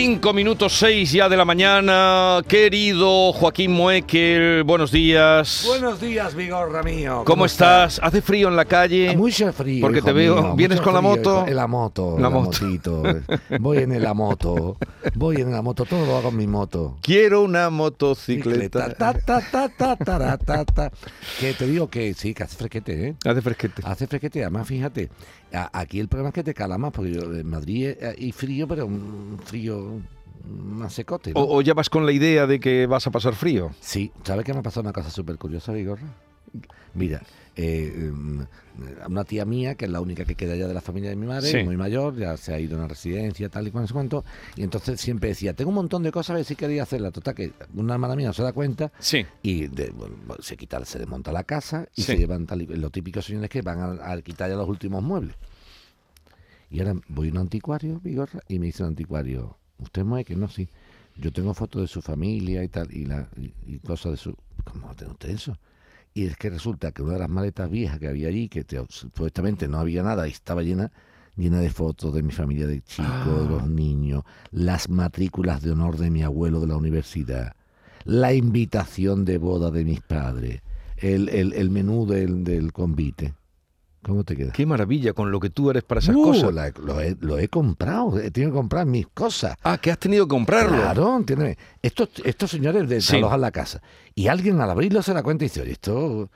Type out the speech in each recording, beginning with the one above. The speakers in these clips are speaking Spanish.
Cinco minutos seis ya de la mañana. Querido Joaquín Muekel, buenos días. Buenos días, Vigorra mío. ¿Cómo, estás? ¿Hace frío en la calle? Mucho frío. Porque te veo- mío, ¿vienes con la frío, moto? hijo. En la moto. La La, moto. motito. Voy en la moto. Voy en la moto. Todo lo hago en mi moto. Quiero una motocicleta. Ta, ta, ta. Que te digo que sí, que hace fresquete, ¿eh? Hace fresquete. Hace fresquete, además fíjate, aquí el problema es que te cala más, porque yo, en Madrid eh, y frío, pero un frío más secote. ¿no? O, o ya vas con la idea de que vas a pasar frío. Sí, ¿sabes qué me ha pasado una cosa súper curiosa, Vigorra? Mira, eh, mm, una tía mía, que es la única que queda ya de la familia de mi madre, Sí. muy mayor, ya se ha ido a una residencia, tal y cual, cuánto, y entonces siempre decía, tengo un montón de cosas a ver si quería hacerla. Total, que una hermana mía no se da cuenta Sí. y de- bueno, se quita, se desmonta la casa y Sí. se llevan tal y, los típicos señores que van a, a quitar ya los últimos muebles. Y ahora voy a un anticuario, Vigorra, y me dice el anticuario, ¿usted mueve que no? Sí. Yo tengo fotos de su familia y tal, y, la, y, y cosas de su... ¿Cómo tener usted eso? Y es que resulta que una de las maletas viejas que había allí, que te- supuestamente no había nada y estaba llena, llena de fotos de mi familia de chicos, de los niños, las matrículas de honor de mi abuelo de la universidad, la invitación de boda de mis padres, el, el, el menú del, del convite. ¿Cómo te queda? Qué maravilla con lo que tú eres para esas Uh, cosas. la- lo, he, lo he comprado, he tenido que comprar mis cosas. Ah, que has tenido que comprarlo. Claro, entiéndeme. Estos, estos señores Sí. desalojan la casa y alguien al abrirlo se da cuenta y dice, oye, esto...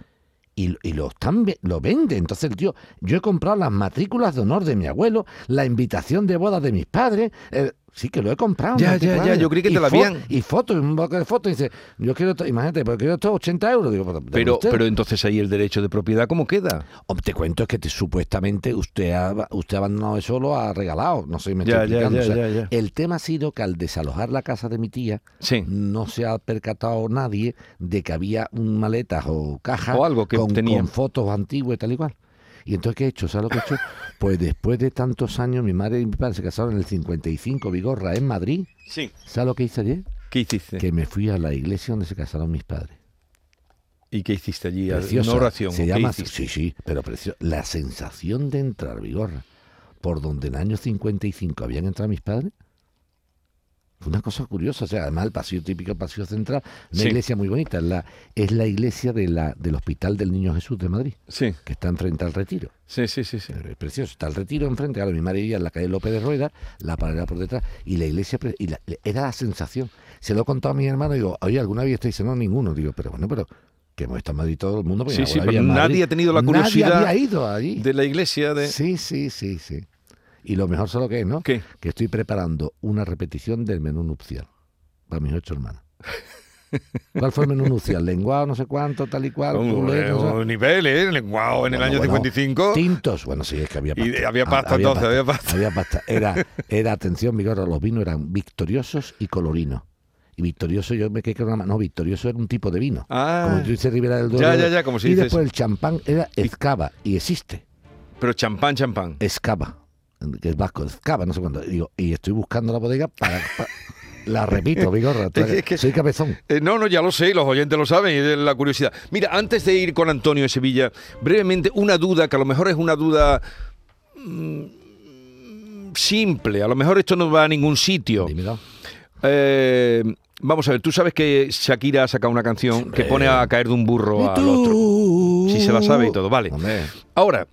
Y, y lo, están, lo vende. Entonces el tío, yo he comprado las matrículas de honor de mi abuelo, la invitación de boda de mis padres. eh, sí que lo he comprado. Ya, ya, ya, yo creí que te lo habían- Y fotos, un bloque de fotos. Y dice, yo quiero, imagínate, pero quiero estos 80 euros. Digo, Pero, usted. pero entonces ahí el derecho de propiedad, ¿cómo queda? Te cuento es que te- supuestamente usted ha, usted ha abandonado eso, lo ha regalado. No sé me Ya, estoy ya, O sea. El tema ha sido que al desalojar la casa de mi tía, Sí. no se ha percatado nadie de que había un maletas o cajas O algo que con, tenían. con fotos antiguas y tal y cual. Y entonces, ¿qué he hecho? ¿Sabes lo que he hecho? Pues después de tantos años, mi madre y mi padre se casaron en el 55, Vigorra, en Madrid. Sí. ¿Sabes lo que hice ayer? ¿Qué hiciste? Que me fui a la iglesia donde se casaron mis padres. ¿Y qué hiciste allí? Preciosa. Una oración. Se ¿qué llama, hiciste? sí, sí, pero preciosa. La sensación de entrar, Vigorra, por donde en el año 55 habían entrado mis padres, fue una cosa curiosa. O sea, además el pasillo típico, el pasillo central, una Sí. iglesia muy bonita. Es la, es la iglesia de la, del Hospital del Niño Jesús de Madrid, Sí, que está enfrente al retiro. sí, sí, sí. sí. Es precioso. Está el retiro enfrente. Ahora mi madre vivía en la calle López de Rueda, la pared por detrás, y la iglesia. Y la- era la sensación. Se lo he contado a mi hermano y digo, oye, ¿alguna vez esto dice? No, ninguno. Digo, pero bueno, pero que hemos estado en Madrid todo el mundo. porque Sí, sí, pero Madrid. nadie ha tenido la Nadie curiosidad había ido allí. De la iglesia de... Sí, sí, sí, sí. Y lo mejor solo que es, ¿no? ¿Qué? Que estoy preparando una repetición del menú nupcial para mis ocho hermanas. ¿Cuál fue el menú nupcial? Lenguado, no sé cuánto, tal y cual. Un, no nivel, ¿eh? Lenguado en el año bueno, 55. Tintos. Bueno, sí, es que había Y pasta. había Ah, pasta entonces, había pasta. Había pasta. Era, era atención, Vigorra, los vinos eran victoriosos y colorinos. Y victorioso, yo me quedé con una ma- No, victorioso era un tipo de vino. Ah, como tú dices Ribera del Duero. Ya, ya, ya, como si Y dices- después el champán era escava, y existe. pero champán, champán. Escava, que es vasco, escava, no sé cuándo. Digo, y estoy buscando la bodega para. pa- la repito, Vigorra. Es que- soy cabezón. Eh, no, no, ya lo sé, los oyentes lo saben, y es la curiosidad. Mira, antes de ir con Antonio de Sevilla, brevemente, una duda, que a lo mejor es una duda mm, simple, a lo mejor esto no va a ningún sitio. Eh, vamos a ver, tú sabes que Shakira ha sacado una canción que pone a caer de un burro al otro. Si se la sabe y todo, vale. Hombre, Ahora,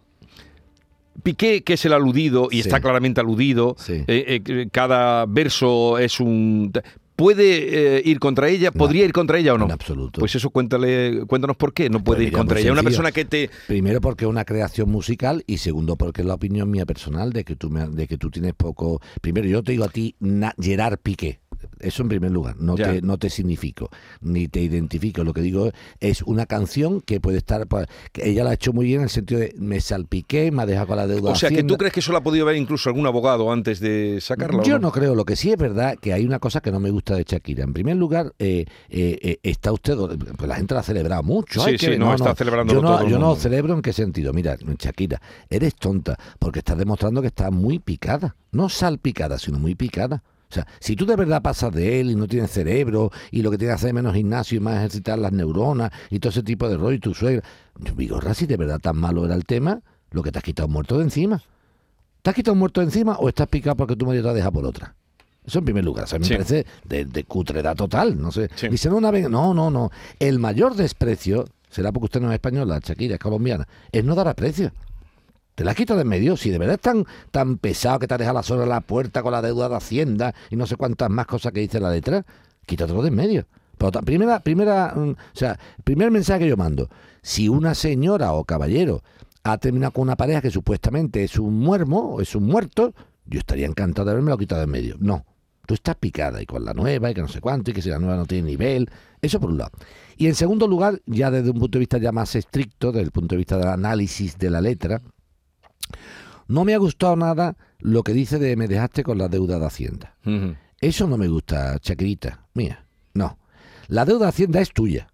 Piqué, que es el aludido, y Sí. está claramente aludido, Sí. eh, eh, cada verso es un... ¿puede eh, ir contra ella? ¿Podría ir contra ella o no? en absoluto. Pues eso cuéntale, cuéntanos por qué no puede ir contra ella. Una persona que te... Primero porque es una creación musical y segundo porque es la opinión mía personal de que tú me, de que tú tienes poco. Primero yo te digo a ti na- Gerard Piqué. Eso en primer lugar, no Ya. te, no te significo, ni te identifico. Lo que digo es una canción que puede estar. pues, que ella la ha hecho muy bien en el sentido de me salpiqué, me ha dejado con la deuda. O sea, que tú crees que eso lo ha podido ver incluso algún abogado antes de sacarla. ¿o Yo no creo, lo que sí es verdad que hay una cosa que no me gusta de Shakira. En primer lugar, eh, eh, eh, está usted, pues la gente la ha celebrado mucho. Sí, sí, ver- no, está celebrándolo yo no, todo el Yo no celebro en qué sentido. Mira, Shakira, eres tonta porque estás demostrando que está muy picada. No salpicada, sino muy picada. O sea, si tú de verdad pasas de él y no tienes cerebro y lo que tienes que hacer es menos gimnasio y más ejercitar las neuronas y todo ese tipo de rollo y tu suegra, Vigorra, si de verdad tan malo era el tema, lo que te has quitado muerto de encima. ¿Te has quitado un muerto de encima o estás picado porque tu marido te ha dejado por otra? Eso en primer lugar. O sea, me Sí. parece de, de cutredad total. No sé. Sí. Dice, no, una vez. No, no, no. El mayor desprecio, será porque usted no es española, Shakira, es colombiana, es no dar aprecio. Te la quito de en medio. Si de verdad es tan, tan pesado que te ha dejado la sola la puerta con la deuda de Hacienda y no sé cuántas más cosas que dice la letra, quítatelo de en medio. Primera, primera, mm, o sea, primer mensaje que yo mando. Si una señora o caballero ha terminado con una pareja que supuestamente es un muermo o es un muerto, yo estaría encantado de haberme lo quitado de en medio. No. Tú estás picada y con la nueva y que no sé cuánto y que si la nueva no tiene nivel. Eso por un lado. Y en segundo lugar, ya desde un punto de vista ya más estricto, desde el punto de vista del análisis de la letra, no me ha gustado nada lo que dice de me dejaste con la deuda de Hacienda. Eso no me gusta, Chaquirita, mía. No. La deuda de Hacienda es tuya.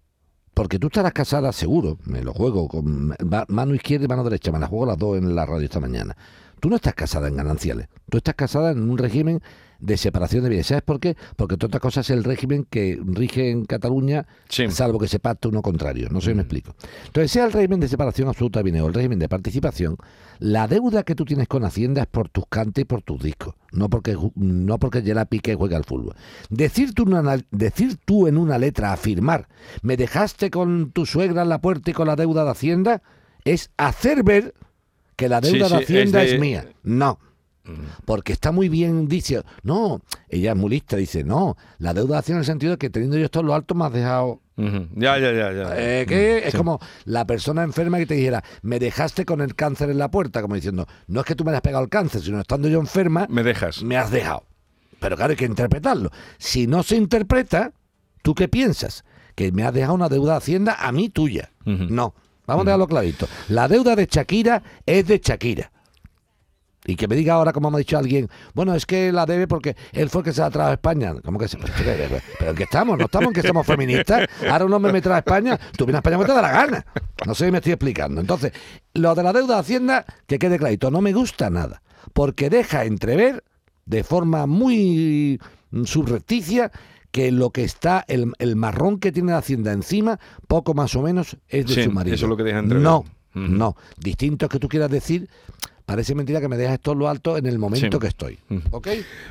Porque tú estarás casada, seguro, me lo juego con ma- mano izquierda y mano derecha, me la juego las dos en la radio esta mañana. Tú no estás casada en gananciales, tú estás casada en un régimen de separación de bienes. ¿Sabes por qué? Porque entre otras cosas es el régimen que rige en Cataluña, Sí. salvo que se pacte uno contrario. No sé si me explico. Entonces, sea el régimen de separación absoluta de bienes o el régimen de participación, la deuda que tú tienes con Hacienda es por tus cantes y por tus discos, no porque no porque Gerard Piqué juega al fútbol. Decir tú, una- decir tú en una letra, afirmar, me dejaste con tu suegra en la puerta y con la deuda de Hacienda, es hacer ver que la deuda sí, de Hacienda es es, de- mía. No. Porque está muy bien, dice, no, ella es muy lista, dice, no, la deuda de Hacienda en el sentido de que teniendo yo esto en lo alto me has dejado. Ya, ya, ya. ya. eh, que es Sí. como la persona enferma que te dijera, me dejaste con el cáncer en la puerta, como diciendo, no es que tú me hayas pegado el cáncer, sino estando yo enferma, Me dejas. me has dejado. Pero claro, hay que interpretarlo. Si no se interpreta, ¿tú qué piensas? Que me has dejado una deuda de Hacienda a mí tuya. No. Vamos a dejarlo clarito. La deuda de Shakira es de Shakira. Y que me diga ahora, como me ha dicho alguien, bueno, es que la debe porque él fue el que se la trajo a España. ¿Cómo que se.? Pero, ¿en qué estamos? ¿No estamos en que somos feministas? Ahora un hombre me trae a España, tú vienes a España porque te da la gana. No sé si me estoy explicando. Entonces, lo de la deuda de Hacienda, que quede clarito, no me gusta nada. Porque deja entrever de forma muy subrepticia que lo que está, el, el marrón que tiene la Hacienda encima, poco más o menos es de Sí, su marido. eso es lo que deja entrever. No, no. Distinto es que tú quieras decir, parece mentira que me dejas esto en lo alto en el momento Sí. que estoy. ¿Ok?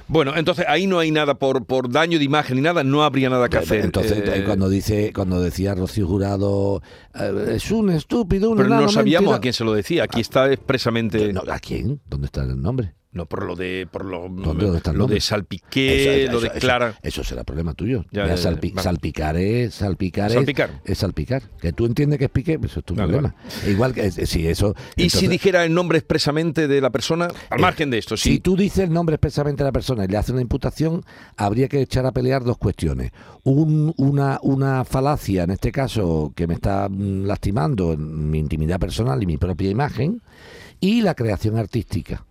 Bueno, entonces ahí no hay nada por, por daño de imagen ni nada, no habría nada que hacer. Entonces, Eh, cuando dice, cuando decía Rocío Jurado, eh, es un estúpido, un pero no sabíamos mentira". a quién se lo decía. Aquí está expresamente. No, ¿A quién? ¿Dónde está el nombre? No, por lo de por lo, ¿Dónde- dónde está el lo de Salpiqué, Eso- lo de eso- Clara. Eso, será problema tuyo. Ya, Mira, ya, ya, salpi- vale. Salpicar es salpicar, es- Salpicar. Es, salpicar. Que tú entiendes que es piqué, pues eso es tu Vale, problema. Igual que eh, si eso. Y si dijera el nombre expresamente de la persona, al Eh, margen de esto, Si sí. tú dices el nombre expresamente de la persona y le haces una imputación, habría que echar a pelear dos cuestiones. Un- una, una falacia, en este caso, que me está mm, lastimando en mi intimidad personal y mi propia imagen, y la creación artística.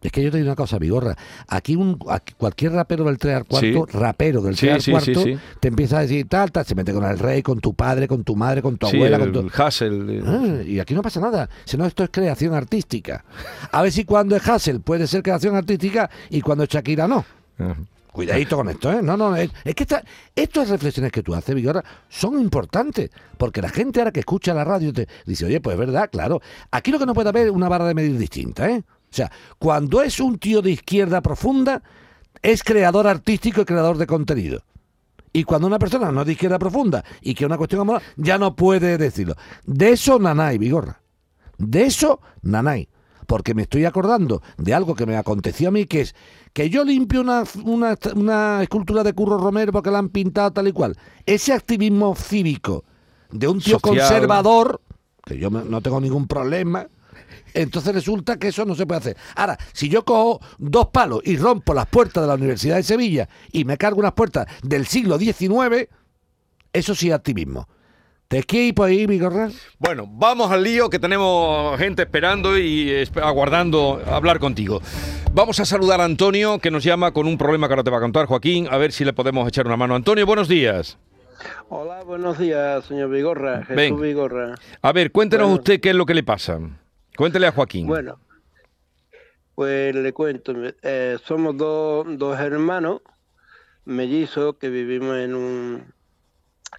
Es que yo te digo una cosa, Vigorra. Aquí, un, aquí cualquier rapero del 3 al cuarto, Sí. rapero del Sí, 3 al cuarto, sí, te empieza a decir tal, tal, se mete con el rey, con tu padre, con tu madre, con tu abuela, el con tu... Hassel. eh, Ah, y aquí no pasa nada, sino esto es creación artística. A ver si cuando es Hassel puede ser creación artística y cuando es Shakira no. ajá. Cuidadito con esto, ¿eh? No, no, es, es que esta- estas reflexiones que tú haces, Vigorra, son importantes. Porque la gente ahora que escucha la radio te dice, oye, pues es verdad, claro. Aquí lo que no puede haber es una vara de medir distinta, ¿eh? O sea, cuando es un tío de izquierda profunda, es creador artístico y creador de contenido. Y cuando una persona no es de izquierda profunda y que es una cuestión amorosa, ya no puede decirlo. De eso nanay, Vigorra. De eso nanay. porque me estoy acordando de algo que me aconteció a mí, que es que yo limpio una, una, una escultura de Curro Romero porque la han pintado tal y cual. Ese activismo cívico de un tío Social. conservador, que yo no tengo ningún problema, entonces resulta que eso no se puede hacer. Ahora, si yo cojo dos palos y rompo las puertas de la Universidad de Sevilla y me cargo unas puertas del siglo XIX, eso sí es activismo. ¿Te quieres ir por ahí, Vigorra? Bueno, vamos al lío que tenemos gente esperando y aguardando hablar contigo. Vamos a saludar a Antonio que nos llama con un problema que ahora te va a contar Joaquín, a ver si le podemos echar una mano. Antonio, buenos días. Hola, buenos días, señor Vigorra, Jesús. Vigorra. A ver, cuéntenos Bueno. usted qué es lo que le pasa. Cuéntele a Joaquín. Bueno, pues le cuento, eh, somos dos, dos hermanos mellizos que vivimos en un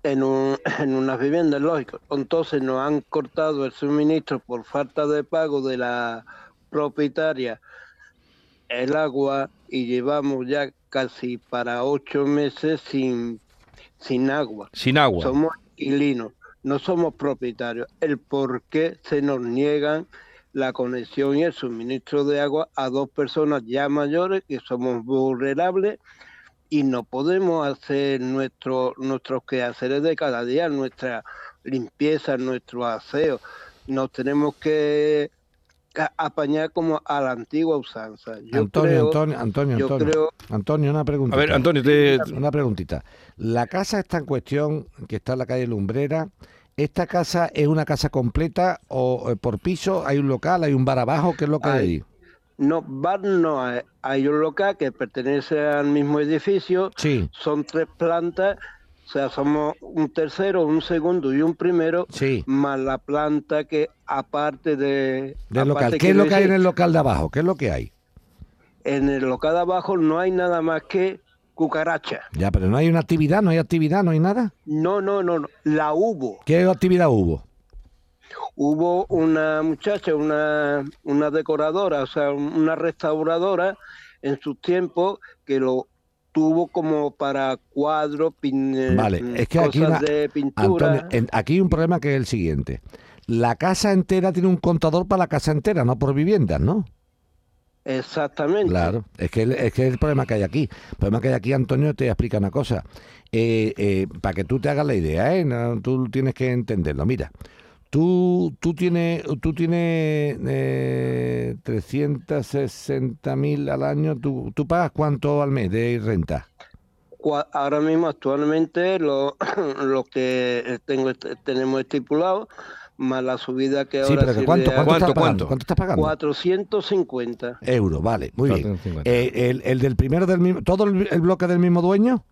en un en unas viviendas, lógico. Entonces nos han cortado el suministro por falta de pago de la propietaria el agua y llevamos ya casi para ocho meses sin sin agua. Sin agua. Somos inquilinos, no somos propietarios. El por qué se nos niegan la conexión y el suministro de agua a dos personas ya mayores que somos vulnerables y no podemos hacer nuestro, nuestros quehaceres de cada día, nuestra limpieza, nuestro aseo. Nos tenemos que apañar como a la antigua usanza. Yo Antonio, creo- Antonio, Antonio, yo Antonio. creo- Antonio, una pregunta. A ver, Antonio, te... Una preguntita. La casa está en cuestión, que está en la calle Lumbrera. ¿Esta casa es una casa completa o eh, por piso? ¿Hay un local? ¿Hay un bar abajo? ¿Qué es lo que hay? No, bar no hay. Hay un local que pertenece al mismo edificio. Sí, Son tres plantas. O sea, somos un tercero, un segundo y un primero. sí. Más la planta que aparte de... Del local. ¿Qué es lo que hay en el local de abajo? ¿Qué es lo que hay? En el local de abajo no hay nada más que cucaracha. Ya, pero no hay una actividad, no hay actividad, no hay nada. No, no, no, no. La hubo. ¿Qué actividad hubo? Hubo una muchacha, una, una decoradora, o sea, una restauradora en sus tiempos que lo tuvo como para cuadros, pin, Vale, mm, es que aquí, cosas una- de pintura. Antonio, en- aquí hay un problema que es el siguiente. La casa entera tiene un contador para la casa entera, no por viviendas, ¿no? Exactamente. Claro, es que, el- es que el problema que hay aquí. El problema que hay aquí, Antonio, te explica una cosa. Eh, eh, para que tú te hagas la idea, ¿eh? No, tú tienes que entenderlo. Mira, tú, tú tienes, tú tienes eh, 360 mil al año. ¿tú, ¿Tú pagas cuánto al mes de renta? Ahora mismo, actualmente, lo, lo que tengo tenemos estipulado, más la subida que Sí, ahora pero que ¿cuánto, cuánto, ¿Cuánto, estás pagando? cuánto? ¿Cuánto estás pagando? 450. Euros, vale, muy bien. 450. Eh, el, el del primero del mismo, todo el, el bloque del mismo dueño.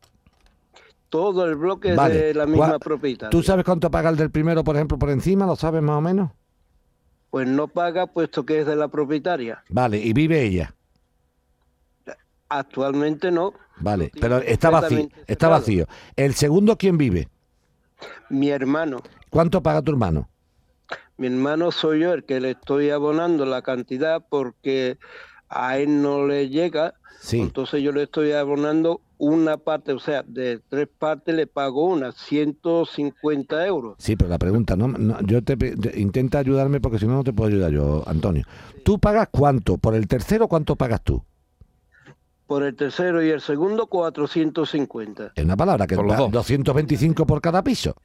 Todo el bloque Vale. de la misma propietaria. ¿Tú sabes cuánto paga el del primero, por ejemplo, por encima? ¿Lo sabes más o menos? Pues no paga puesto que es de la propietaria. Vale, y vive ella. Actualmente no. Vale, pero está vacío, está vacío. ¿El segundo quién vive? Mi hermano. ¿Cuánto paga tu hermano? Mi hermano soy yo el que le estoy abonando la cantidad porque a él no le llega. Sí, Entonces yo le estoy abonando una parte, o sea, de tres partes le pago una, 150 euros. sí, pero la pregunta, no, no, yo te, te- intenta ayudarme porque si no no te puedo ayudar yo, Antonio. ¿Tú pagas cuánto? ¿Por el tercero cuánto pagas tú? Por el tercero y el segundo, 450. Es una palabra que Por los da dos. 225 por cada piso.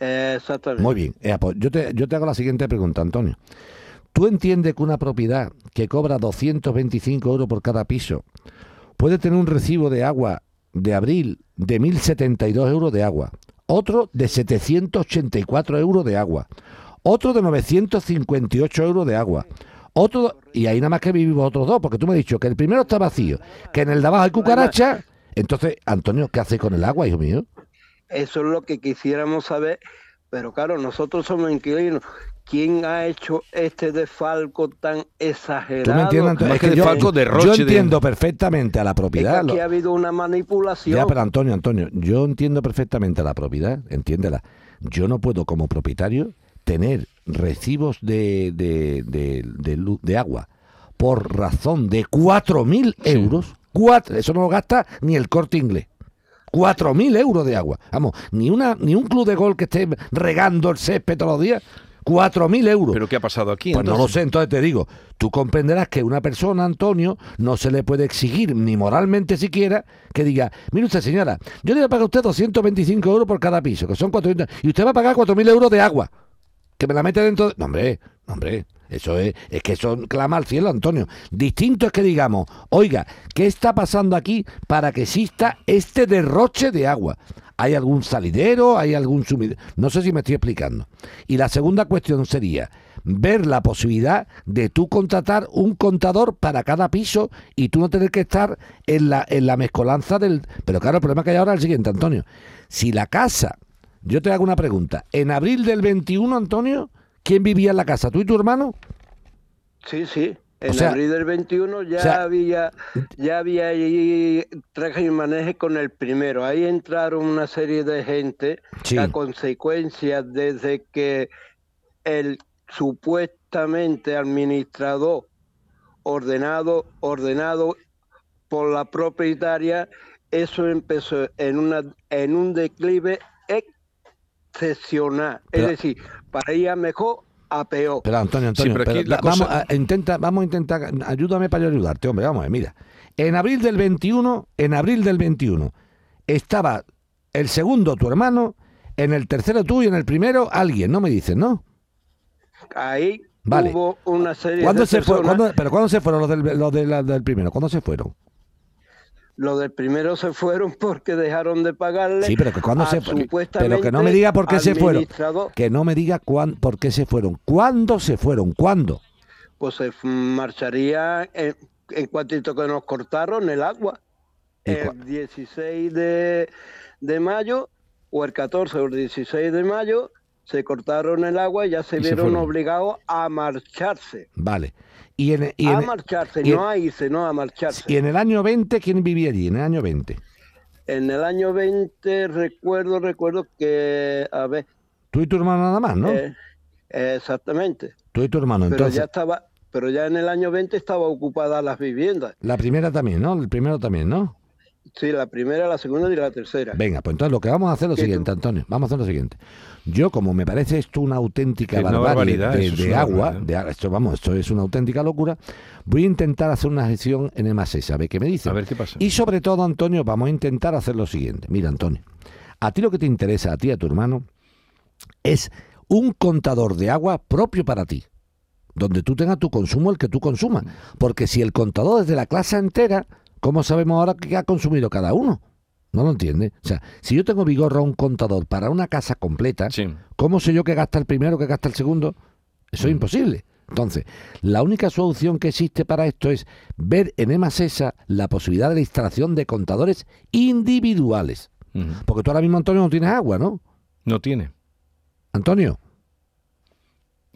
Exactamente. Muy bien. Pues yo, te, yo te hago la siguiente pregunta, Antonio. ¿Tú entiendes que una propiedad que cobra 225 euros por cada piso puede tener un recibo de agua de abril de 1.072 euros de agua, otro de 784 euros de agua, otro de 958 euros de agua, otro, y ahí nada más que vivimos otros dos, porque tú me has dicho que el primero está vacío, que en el de abajo hay cucaracha. Entonces, Antonio, ¿qué hace con el agua, hijo mío? Eso es lo que quisiéramos saber, pero claro, nosotros somos inquilinos. ¿Quién ha hecho este desfalco tan exagerado? ¿Tú me entiendes, Antonio? Más Es que que yo, derroche yo de- entiendo perfectamente a la Es que propiedad. aquí lo- ha habido una manipulación. Ya, pero Antonio, Antonio, yo entiendo perfectamente a la propiedad, entiéndela. Yo no puedo como propietario tener recibos de, de, de, de luz- de agua por razón de 4.000 euros. Cuatro, eso no lo gasta ni el corte inglés. 4.000 euros de agua. Vamos, ni, una, ni un club de gol que esté regando el césped todos los días. 4.000 euros. ¿Pero qué ha pasado aquí? Pues no lo sé, entonces te digo, tú comprenderás que una persona, Antonio, no se le puede exigir, ni moralmente siquiera, que diga, mire usted señora, yo le voy a pagar a usted 225 euros por cada piso, que son 400, y usted va a pagar 4.000 euros de agua, que me la mete dentro de... No, hombre, no, hombre, eso es, es que eso clama al cielo, Antonio. Distinto es que digamos, oiga, ¿qué está pasando aquí para que exista este derroche de agua? ¿Hay algún salidero? ¿Hay algún sumidero? No sé si me estoy explicando. Y la segunda cuestión sería ver la posibilidad de tú contratar un contador para cada piso y tú no tener que estar en la, en la mezcolanza del... Pero claro, el problema que hay ahora es el siguiente, Antonio. Si la casa, yo te hago una pregunta, en abril del 21, Antonio, ¿quién vivía en la casa? ¿Tú y tu hermano? Sí, sí. En sea, abril del 21 ya o sea, había ya había ahí traje y maneje con el primero. Ahí entraron una serie de gente Sí. que a consecuencia desde que el supuestamente administrador ordenado ordenado por la propietaria eso empezó en una en un declive excepcional. Pero- es decir, para ir a mejor a peor. Pero Antonio, Antonio, pero aquí pero la da- vamos, a, intenta, vamos a intentar, ayúdame para yo ayudarte, hombre, vamos a ver, mira. En abril del 21, en abril del 21, estaba el segundo tu hermano, en el tercero tú y en el primero alguien, no me dices, ¿no? Ahí Vale. hubo una serie ¿Cuándo de se fue, personas. cuándo- pero ¿cuándo se fueron los del, los de la- del primero? ¿Cuándo se fueron? Los del primero se fueron porque dejaron de pagarle. Sí, pero que cuándo a se fueron. Pero que no me diga por qué se fueron. Que no me diga cuán, por qué se fueron. ¿Cuándo se fueron? ¿Cuándo? Pues se marcharía en, en cuantito que nos cortaron el agua. ¿Y El cua- 16 de, de mayo o el 14 o el 16 de mayo se cortaron el agua y ya se Y vieron obligados a marcharse. Vale. Y en, y a en- marcharse, y en- no a irse, no a marcharse. y en el año 20, ¿quién vivía allí? En el año 20. En el año 20 recuerdo, recuerdo que, a ver, Tú y tu hermano nada más, ¿no? eh, exactamente. Tú y tu hermano. Pero Entonces, ya estaba, pero ya en el año 20 estaba ocupadas las viviendas. la primera también, ¿no? El primero también, ¿no? Sí, la primera, la segunda y la tercera. Venga, pues entonces lo que vamos a hacer es lo siguiente, Antonio. Vamos a hacer lo siguiente. Yo, como me parece esto una auténtica Es una barbarie barbaridad, de, una agua, de, esto, vamos, esto es una auténtica locura, voy a intentar hacer una gestión en EMASES, a ver qué me dice. A ver qué pasa. Y sobre todo, Antonio, vamos a intentar hacer lo siguiente. Mira, Antonio, a ti lo que te interesa, a ti y a tu hermano, es un contador de agua propio para ti, donde tú tengas tu consumo, el que tú consumas. Porque si el contador es de la clase entera, ¿cómo sabemos ahora qué ha consumido cada uno? No lo entiende. O sea, si yo tengo Vigorra un contador para una casa completa, Sí. ¿cómo sé yo que gasta el primero, que gasta el segundo? Eso es imposible. Entonces, la única solución que existe para esto es ver en EMASESA la posibilidad de la instalación de contadores individuales. Porque tú ahora mismo, Antonio, no tienes agua, ¿no? No tiene. Antonio,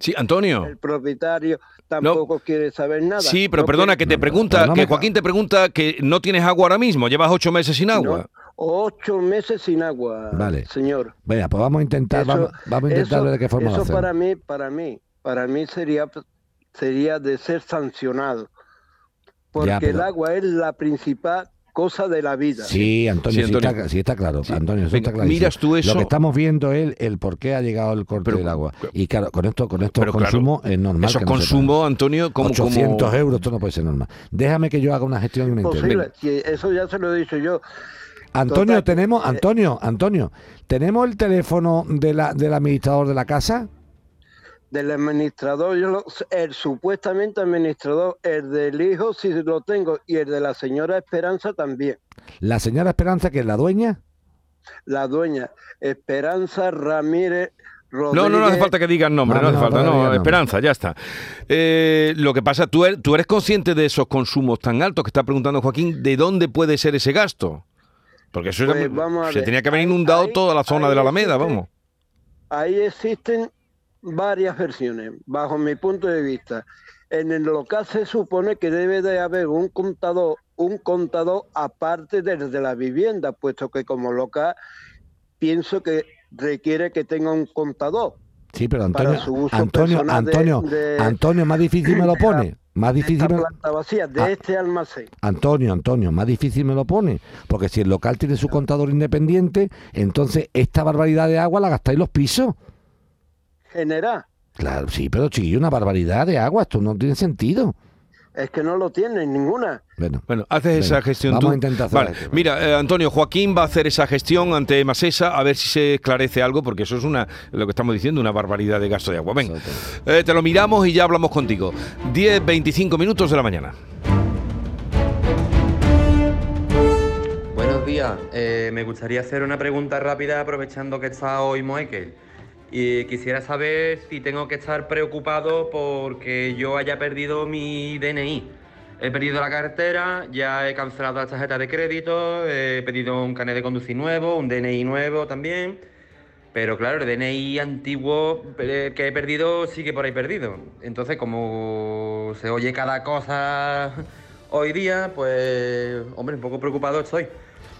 Sí, Antonio. El propietario tampoco quiere saber nada. Sí, pero No perdona, que te pregunta, no que Joaquín te pregunta que no tienes agua ahora mismo, llevas ocho meses sin agua. No, ocho meses sin agua, Vale. señor. venga, pues vamos a intentar, Eso- vamos, vamos a intentar eso- ver de qué forma Eso para mí, para mí, para mí sería, sería de ser sancionado. Porque Ya, pero- el agua es la principal cosa de la vida. Sí, Antonio, Sí, está, sí está claro. Sí. Antonio, eso Venga, está clarísimo. miras tú eso- Lo que estamos viendo es el por qué ha llegado el corte Pero- del agua. Y claro, con esto, con estos Pero claro, consumos es normal. Esos que no consumos, Antonio, como... pague. 800 como... euros, esto no puede ser normal. Déjame que yo haga una gestión y me entere. Posible, si eso ya se lo he dicho yo. Antonio, Total, tenemos, eh, Antonio, Antonio, ¿tenemos el teléfono de la, del administrador de la casa? Del administrador, yo lo- el supuestamente administrador, el del hijo sí lo tengo y el de la señora Esperanza también. La señora Esperanza, que es la dueña. La dueña Esperanza Ramírez Rodríguez. No, no, no hace falta que digas nombre, No, no, hace no, falta, no. Esperanza, ya está. Eh, lo que pasa, ¿tú eres, tú eres consciente de esos consumos tan altos que está preguntando Joaquín, ¿de dónde puede ser ese gasto? Porque eso Pues se ver. tenía que haber inundado ahí- toda la zona de la Alameda, existe- vamos. Ahí existen varias versiones, bajo mi punto de vista. En el local se supone que debe de haber un contador, un contador aparte del de la vivienda, puesto que como local pienso que requiere que tenga un contador. Sí, pero Antonio, Antonio, de- Antonio, de- Antonio, más difícil me lo pone. Más difícil esta me... planta vacía, de Ah. este almacén. Antonio, Antonio, más difícil me lo pone. Porque si el local tiene su contador independiente, entonces esta barbaridad de agua la gastáis los pisos. General. Claro, sí, pero chiquillo, una barbaridad de agua, esto no tiene sentido. Es que no lo tienen ninguna. Bueno, Bueno, haces esa gestión vamos tú. a intentar hacer Vale, esto. Mira, eh, Antonio, Joaquín va a hacer esa gestión ante Masesa a ver si se esclarece algo, porque eso es una, lo que estamos diciendo, una barbaridad de gasto de agua. Venga, eh, te lo miramos y ya hablamos contigo. 10, 25 minutos de la mañana. Buenos días. Eh, me gustaría hacer una pregunta rápida aprovechando que está hoy Moekel. Y quisiera saber si tengo que estar preocupado porque yo haya perdido mi DNI. He perdido la cartera, ya he cancelado las tarjetas de crédito, he pedido un carnet de conducir nuevo, un DNI nuevo también. Pero claro, el DNI antiguo eh, que he perdido sigue por ahí perdido. Entonces, como se oye cada cosa hoy día, pues, hombre, un poco preocupado estoy.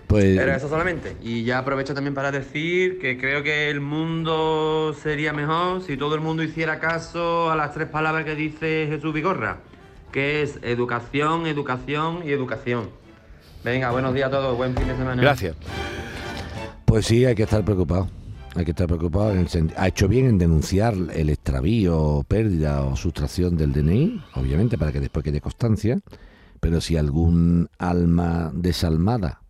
Pues Era eso solamente. Y ya aprovecho también para decir que creo que el mundo sería mejor si todo el mundo hiciera caso a las tres palabras que dice Jesús Vigorra, que es educación, educación y educación. Venga, buenos días a todos, buen fin de semana. Gracias. Pues sí, hay que estar preocupado. Hay que estar preocupado. En el sen- ha hecho bien en denunciar el extravío, pérdida o sustracción del DNI, obviamente, para que después quede constancia. Pero si algún alma desalmada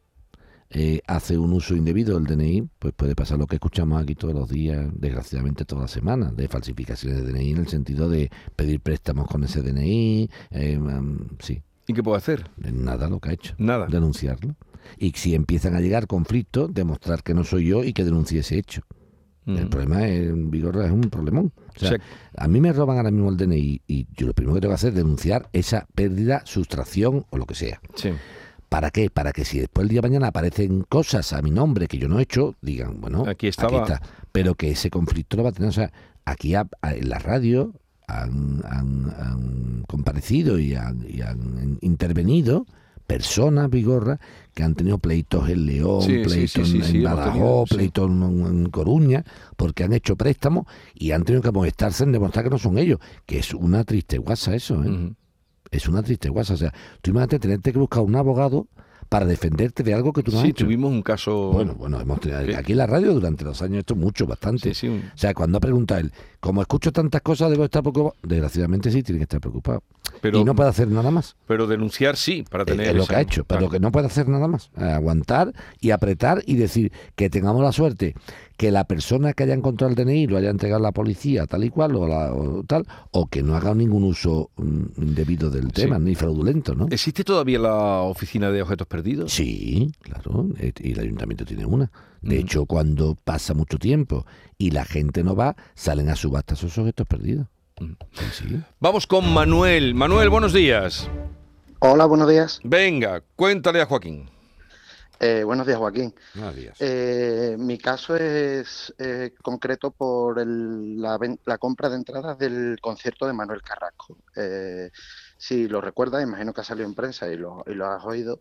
eh, hace un uso indebido del DNI, pues puede pasar lo que escuchamos aquí todos los días, desgraciadamente todas las semanas, de falsificaciones de DNI en el sentido de pedir préstamos con ese DNI. eh, mm, sí, ¿Y qué puedo hacer? nada lo que ha hecho Nada. denunciarlo. Y si empiezan a llegar conflictos, demostrar que no soy yo y que denuncie ese hecho. El Mm. problema es, Vigorra es un problemón. O sea, a mí me roban ahora mismo el DNI y yo lo primero que tengo que hacer es denunciar esa pérdida, sustracción o lo que sea. Sí. ¿Para qué? Para que si después el día de mañana aparecen cosas a mi nombre que yo no he hecho, digan, bueno, Aquí estaba. está. Pero que ese conflicto lo va a tener. O sea, aquí a- en la radio han, han- han comparecido y han, y han intervenido personas, Vigorra, que han tenido pleitos en León, Sí, pleitos sí, sí, en Badajoz, pleitos en, Coruña, porque han hecho préstamos y han tenido que molestarse en demostrar que no son ellos, que es una triste guasa eso, ¿eh? Es una triste guasa. O sea, tú imagínate tenerte que buscar un abogado para defenderte de algo que tú no has Sí, hecho. tuvimos un caso. Bueno, bueno, hemos tenido, aquí en la radio durante los años esto mucho, bastante. Sí, sí, un- O sea, cuando ha preguntado él, como escucho tantas cosas, debo estar preocupado. Desgraciadamente sí, tiene que estar preocupado. Pero, y no puede hacer nada más. pero denunciar sí, para Es, tener. es lo esa- que ha hecho, pero que no puede hacer nada más. Eh, Aguantar y apretar y decir que tengamos la suerte que la persona que haya encontrado el DNI lo haya entregado a la policía tal y cual o, la- o tal, o que no haga ningún uso mm, indebido del tema, ni fraudulento, ¿no? ¿Existe todavía la oficina de objetos perdidos? Sí, claro, eh, y el ayuntamiento tiene una. De Mm. hecho, cuando pasa mucho tiempo y la gente no va, salen a subasta esos objetos perdidos. Mm. Sí. Vamos con Manuel. Manuel, buenos días. Hola, buenos días. Venga, cuéntale a Joaquín. Eh, buenos días, Joaquín. Buenos días. Eh, mi caso es eh, concreto por el- la, compra de entradas del concierto de Manuel Carrasco. Eh, si lo recuerdas, imagino que ha salido en prensa y lo, y lo has oído,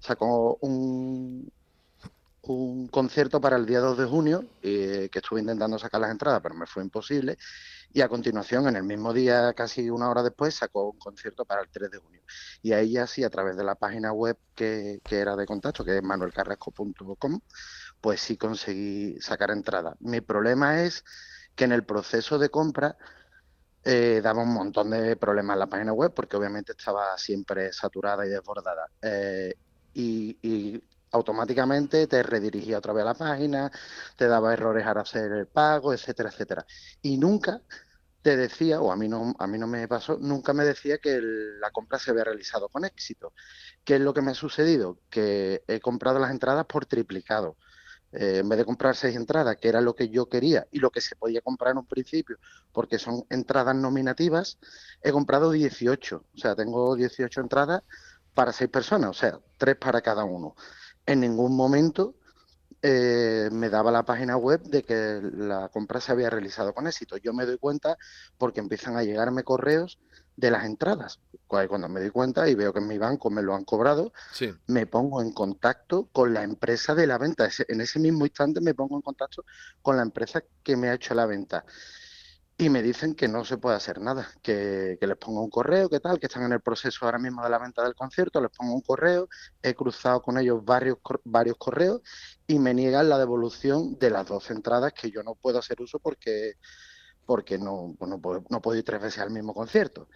sacó un, un concierto para el día 2 de junio, eh, que estuve intentando sacar las entradas, pero me fue imposible. Y a continuación, en el mismo día, casi una hora después, sacó un concierto para el 3 de junio. Y ahí ya sí, a través de la página web que, que era de contacto, que es manuelcarrasco.com, pues sí conseguí sacar entrada. Mi problema es que en el proceso de compra eh, daba un montón de problemas la página web, porque obviamente estaba siempre saturada y desbordada. Eh, y automáticamente te redirigía otra vez a la página, te daba errores al hacer el pago, etcétera, etcétera. Y nunca te decía, o a mí no, a mí no me pasó, nunca me decía que la compra se había realizado con éxito. ¿Qué es lo que me ha sucedido? Que he comprado las entradas por triplicado. Eh, en vez de comprar seis entradas, que era lo que yo quería y lo que se podía comprar en un principio, porque son entradas nominativas, he comprado 18. O sea, tengo 18 entradas para seis personas, o sea, tres para cada uno. En ningún momento eh, me daba la página web de que la compra se había realizado con éxito. Yo me doy cuenta porque empiezan a llegarme correos de las entradas. Cu- Cuando me doy cuenta y veo que en mi banco me lo han cobrado, Sí. me pongo en contacto con la empresa de la venta. En ese mismo instante me pongo en contacto con la empresa que me ha hecho la venta. Y me dicen que no se puede hacer nada, que, que les ponga un correo, que tal, que están en el proceso ahora mismo de la venta del concierto, les pongo un correo, he cruzado con ellos varios, varios correos y me niegan la devolución de las dos entradas que yo no puedo hacer uso porque, porque no, no, puedo, no puedo ir tres veces al mismo concierto.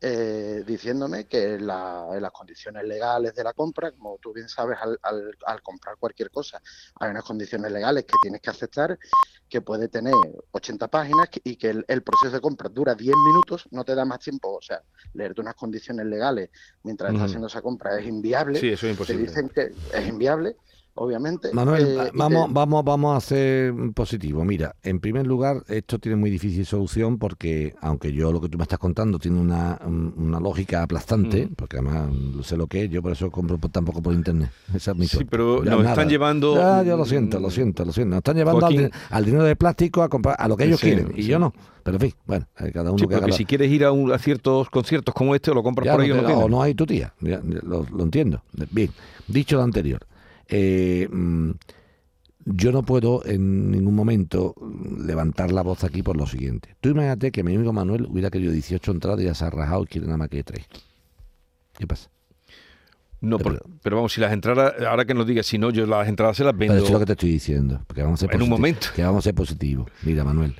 Eh, diciéndome que la- en las condiciones legales de la compra, como tú bien sabes, al, al- al comprar cualquier cosa, hay unas condiciones legales que tienes que aceptar, que puede tener 80 páginas y que el, el proceso de compra dura 10 minutos, no te da más tiempo, o sea, leerte unas condiciones legales mientras estás haciendo esa compra es inviable. Sí, eso es te imposible. dicen que es inviable, obviamente. Manuel, eh, vamos, te- vamos, vamos a hacer positivo. Mira, en primer lugar, esto tiene muy difícil solución porque, aunque yo lo que tú me estás contando tiene una, un- una lógica aplastante, Mm. porque además sé lo que es, yo por eso compro tampoco por internet. Esa es mi Sí, pero Ya nos nada. están llevando... Ya, yo lo siento, lo siento, lo siento. Nos están llevando al, Joaquín. al dinero de plástico a comprar a lo que ellos Sí, quieren y yo no. Pero en fin, bueno, eh, cada uno Sí, que haga si quieres ir a, un- a ciertos conciertos como este, o lo compras ya por no ahí o no o no hay tu tía. Ya, ya, lo, lo entiendo. Bien, dicho lo anterior, eh, mm, yo no puedo en ningún momento levantar la voz aquí por lo siguiente. Tú imagínate que mi amigo Manuel hubiera querido 18 entradas y ya se ha rajado y quiere nada más que 3. ¿Qué pasa? No, Pero- pero vamos, si las entradas, ahora que nos digas, si no, yo las entradas se las Pero vendo. eso es lo que te estoy diciendo. Porque vamos a ser En un momento. Que vamos a ser positivos. Mira, Manuel.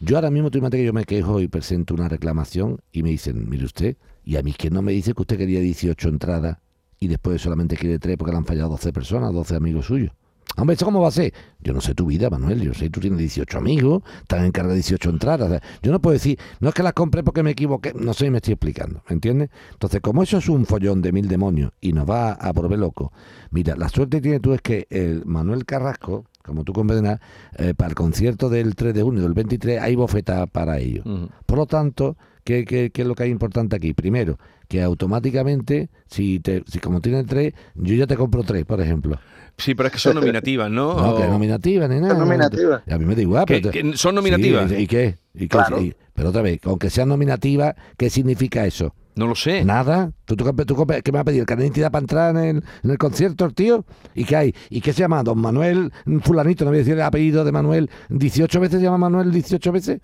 Yo ahora mismo, tú imagínate que yo me quejo y presento una reclamación y me dicen, mire usted, y a mí que no me dice que usted quería 18 entradas y después solamente quiere 3 porque le han fallado 12 personas, 12 amigos suyos. Hombre, ¿eso cómo va a ser? Yo no sé tu vida, Manuel. Yo sé tú tienes 18 amigos, están en carga de 18 entradas. O sea, yo no puedo decir, no es que las compré porque me equivoqué. No sé, me estoy explicando. ¿Me entiendes? Entonces, como eso es un follón de mil demonios y nos va a volver loco, mira, la suerte que tienes tú es que el Manuel Carrasco, como tú comprenderás, eh, para el concierto del 3 de junio del 23 hay bofeta para ellos. Por lo tanto, ¿qué, qué, qué es lo que hay importante aquí? Primero, que automáticamente, si, te, si como tienes tres, yo ya te compro tres, por ejemplo. Sí, pero es que son nominativas, ¿no? No, que O- nominativa ni nada. nominativa. A mí me da igual. ¿Que- pero te- son nominativas? Sí, ¿Y qué? ¿Y qué? Claro. Y- pero otra vez, aunque sean nominativas, ¿qué significa eso? No lo sé. Nada. ¿Tú, tú, tú- tú- ¿Qué me va a pedir? ¿El carnet de identidad para entrar en el, en el concierto, el tío? ¿Y qué hay? ¿Y qué se llama? ¿Don Manuel Fulanito? No voy a decir el apellido de Manuel. ¿18 veces se llama Manuel 18 veces?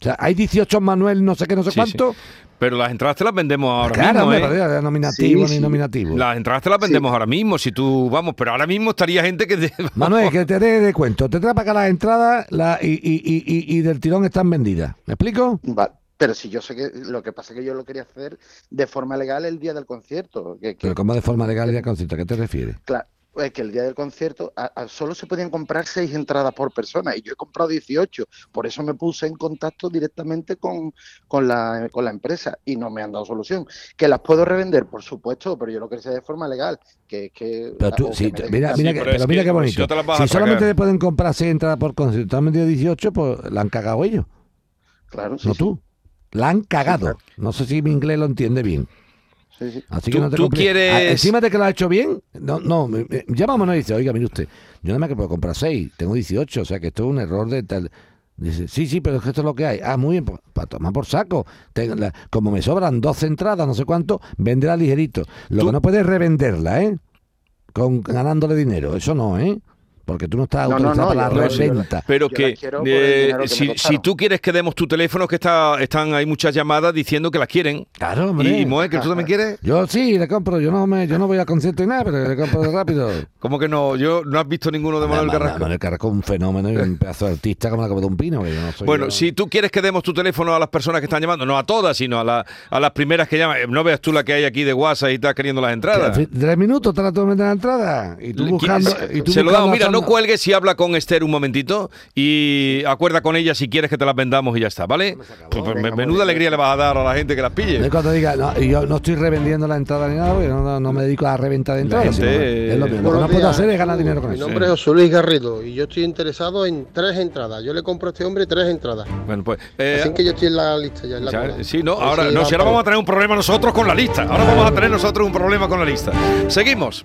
O sea, hay 18 Manuel no sé qué, no sé Sí, sí. cuánto. Pero las entradas te las vendemos ahora Claro, mismo, hombre, ¿eh? nominativo Sí, ni sí. nominativo. Las entradas te las vendemos ahora mismo, si tú, vamos, pero ahora mismo estaría gente que... te- Manuel, que te dé de cuento. Te trae para acá las entradas la- y, y- y- y- y del tirón están vendidas. ¿Me explico? Va- Pero si yo sé que lo que pasa es que yo lo quería hacer de forma legal el día del concierto. Que, que- Pero como de forma legal ya concierto, ¿a qué te refieres? claro, es que el día del concierto a- a- solo se podían comprar seis entradas por persona y yo he comprado 18. Por eso me puse en contacto directamente con, con, la, con la empresa y no me han dado solución. Que las puedo revender, por supuesto, pero yo lo quería hacer de forma legal. Que, que, Pero tú, que mira, mira, Sí, que, pero pero es mira que qué bonito. si solamente te pueden comprar 6 entradas por concierto, tú has vendido 18, pues la han cagado ellos, Claro, sí, no sí, tú. La han cagado. claro. No sé si mi inglés lo entiende bien. Sí, sí. Así Tú- que no te tú compres- quieres- Ah, Encima de que lo ha hecho bien, no, no, me- me- llamámonos y dice, oiga, mire usted, yo nada más que puedo comprar 6, tengo 18, o sea que esto es un error de tal. Dice, sí, sí, pero es que esto es lo que hay. Ah, muy bien, pues, para tomar por saco. Tengo la- como me sobran 12 entradas, no sé cuánto, véndela ligerito. Lo Tú- que no puedes es revenderla, ¿eh? Con, ganándole dinero, eso no, ¿eh? Porque tú no estás No, no, autorizado no, para yo- la reventa. Pero que eh, que si, tú quieres que demos tu teléfono, que está, están hay muchas llamadas diciendo que las quieren. Claro, hombre. Y, Moe, que tú también quieres. Yo sí, le compro, yo no me, yo no voy al concierto ni nada, pero le compro rápido. ¿Cómo que no? Yo no has visto ninguno de Manuel Carrasco. Manuel Carrasco es un fenómeno y un pedazo de artista como la cabeza de un pino. que yo no soy Bueno, yo. si tú quieres que demos tu teléfono a las personas que están llamando, no a todas, sino a, la- a las primeras que llaman. Eh, No veas tú la que hay aquí de WhatsApp y estás queriendo las entradas. Tres minutos te la tomas de la entrada. Y tú buscando. ¿quieres- y tú se lo damos. Mira, no fondo. cuelgues y habla con Esther un momentito y acuerda con ella si quieres que te las vendamos y ya está, ¿vale? Pues, pues, Venga, menuda bien. alegría le vas a dar a la gente que las No pille. cuando diga, no, y yo no estoy revendiendo la entrada ni nada, porque no, no, no me dedico a reventar de entradas. gente, sino que es lo mismo. Lo que no puedo hacer es ganar dinero con Mi eso. nombre es José Luis Garrido y yo estoy interesado en tres entradas. Yo le compro a este hombre tres entradas. Bueno, pues. eh, Así que yo estoy en la lista ya. En la ya, sí, no, ahora, si no, si ahora vamos a tener un problema nosotros con la lista. Ahora vamos a tener nosotros un problema con la lista. Seguimos.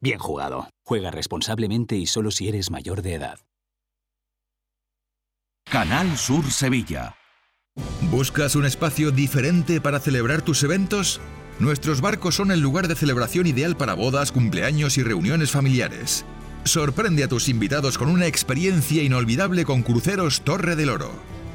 bien jugado. Juega responsablemente y solo si eres mayor de edad. Canal Sur Sevilla. ¿Buscas un espacio diferente para celebrar tus eventos? Nuestros barcos son el lugar de celebración ideal para bodas, cumpleaños y reuniones familiares. Sorprende a tus invitados con una experiencia inolvidable con Cruceros Torre del Oro.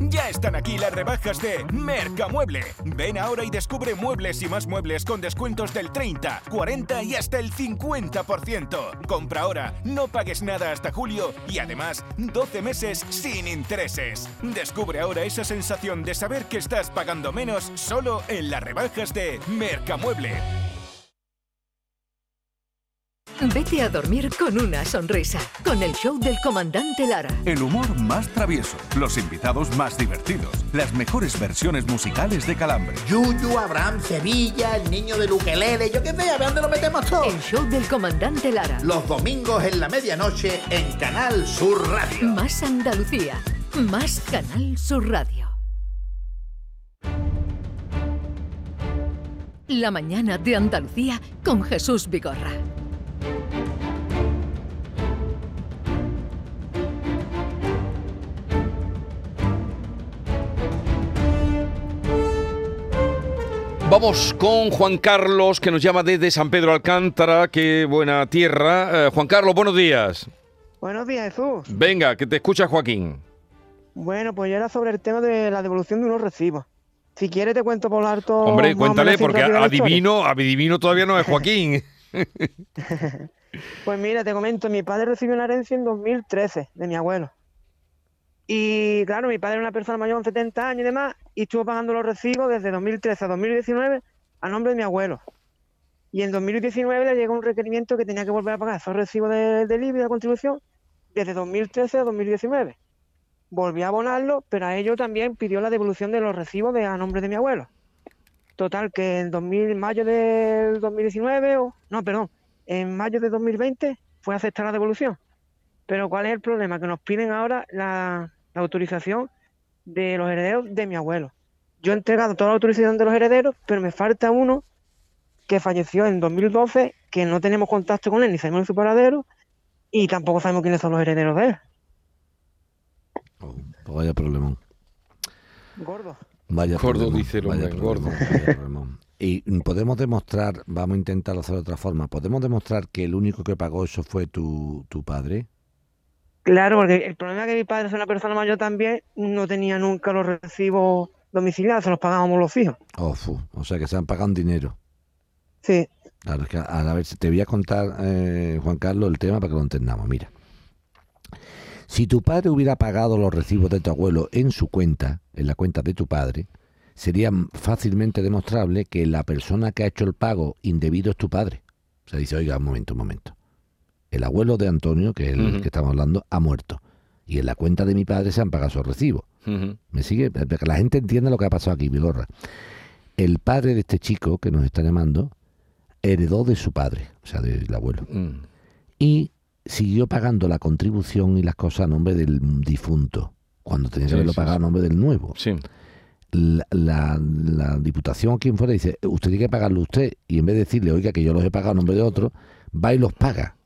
Ya están aquí las rebajas de Mercamueble. Ven ahora y descubre muebles y más muebles con descuentos del 30, 40 y hasta el 50%. Compra ahora, no pagues nada hasta julio y además 12 meses sin intereses. Descubre ahora esa sensación de saber que estás pagando menos solo en las rebajas de Mercamueble. Vete a dormir con una sonrisa, con el show del comandante Lara. El humor más travieso, los invitados más divertidos, las mejores versiones musicales de Calambre. Yuyu, Abraham, Sevilla, el niño de Ukelele, yo qué sé, a ver dónde lo metemos todo. El show del comandante Lara. Los domingos en la medianoche en Canal Sur Radio. Más Andalucía, más Canal Sur Radio. La mañana de Andalucía con Jesús Vigorra. Vamos con Juan Carlos, que nos llama desde San Pedro Alcántara. Qué buena tierra. Eh, Juan Carlos, buenos días. Buenos días, Jesús. Venga, que te escucha Joaquín. Bueno, pues ya era sobre el tema de la devolución de unos recibos. Si quieres te cuento por harto. Hombre, cuéntale, porque adivino, adivino todavía no es Joaquín. Pues mira, te comento, mi padre recibió una herencia en 2013 de mi abuelo. Y claro, mi padre era una persona mayor con 70 años y demás, y estuvo pagando los recibos desde 2013 a 2019 a nombre de mi abuelo. Y en 2019 le llegó un requerimiento que tenía que volver a pagar esos recibos de- de la contribución, desde 2013 a 2019. Volví a abonarlo, pero a ello también pidió la devolución de los recibos de, a nombre de mi abuelo. Total, que en 2000, mayo del 2019, o no, perdón, en mayo de 2020 fue aceptar la devolución. Pero ¿cuál es el problema? Que nos piden ahora la, la autorización de los herederos de mi abuelo. Yo he entregado toda la autorización de los herederos, pero me falta uno que falleció en 2012, que no tenemos contacto con él, ni sabemos su paradero, y tampoco sabemos quiénes son los herederos de él. Pues vaya problemón. Gordo. Vaya Gordo, problemón, dice el vaya problemón, gordo. vaya. Y podemos demostrar, vamos a intentar hacerlo de otra forma, podemos demostrar que el único que pagó eso fue tu, tu padre. Claro, porque el problema es que mi padre es una persona mayor también, no tenía nunca los recibos domiciliados, se los pagábamos los hijos. Oh, o sea que se han pagado en dinero. Sí. Claro, es que a, a ver, te voy a contar, eh, Juan Carlos, el tema para que lo entendamos. Mira, si tu padre hubiera pagado los recibos de tu abuelo en su cuenta, en la cuenta de tu padre, sería fácilmente demostrable que la persona que ha hecho el pago indebido es tu padre. O sea, dice, oiga, un momento, un momento. El abuelo de Antonio, que es el que estamos hablando, ha muerto. Y en la cuenta de mi padre se han pagado esos recibos. ¿Me sigue? La gente entienda lo que ha pasado aquí, Vigorra. El padre de este chico que nos está llamando heredó de su padre, o sea, del abuelo. Mm. Y siguió pagando la contribución y las cosas a nombre del difunto, cuando tenía que Sí, haberlo sí, pagado sí. a nombre del nuevo. Sí. La, la- la diputación, quien fuera, dice, usted tiene que pagarlo usted, y en vez de decirle, oiga, que yo los he pagado a nombre de otro, va y los paga.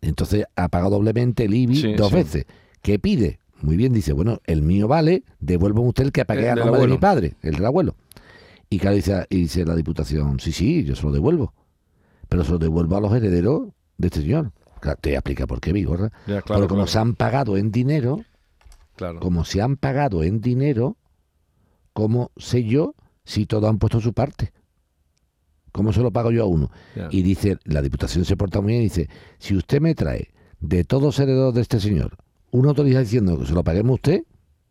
Entonces ha pagado doblemente el IBI Sí, dos sí. veces. ¿Qué pide? Muy bien, dice, bueno, el mío vale, devuelva usted el que pagué El a nombre de mi padre, el del abuelo. Y claro, dice, y dice la diputación, sí, sí, yo se lo devuelvo. Pero se lo devuelvo a los herederos de este señor. Claro, te explica por qué, Vigorra. Claro, Porque como claro. se han pagado en dinero, Claro. como se han pagado en dinero, ¿cómo sé yo si todos han puesto su parte? ¿Cómo se lo pago yo a uno? Y dice, la diputación se porta muy bien y dice, si usted me trae de todos los herederos de este señor una autorización diciendo que se lo paguemos a usted,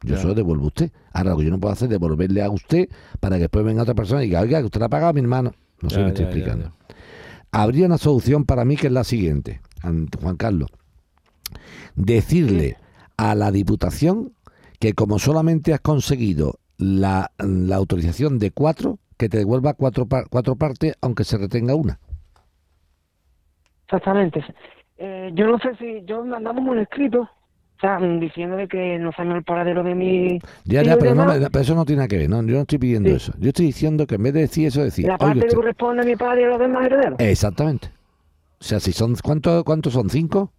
yo Ya. se lo devuelvo a usted. Ahora lo que yo no puedo hacer es devolverle a usted para que después venga otra persona y diga, oiga, que usted la ha pagado a mi hermano. No sé si me estoy explicando. Habría una solución para mí que es la siguiente, Juan Carlos. Decirle a la Diputación que como solamente has conseguido la, la autorización de cuatro, que te devuelva cuatro, par- cuatro partes, aunque se retenga una. Exactamente. Eh, yo no sé si yo mandamos un escrito, o sea, diciéndole que no sabemos el paradero de mi. Ya, ya, pero, no pero eso no tiene nada que ver, ¿no? yo no estoy pidiendo eso. Yo estoy diciendo que en vez de decir eso, decir, la parte que corresponde a mi padre y a los demás herederos. exactamente. O sea, si son, ¿cuántos cuántos son? ¿Cinco?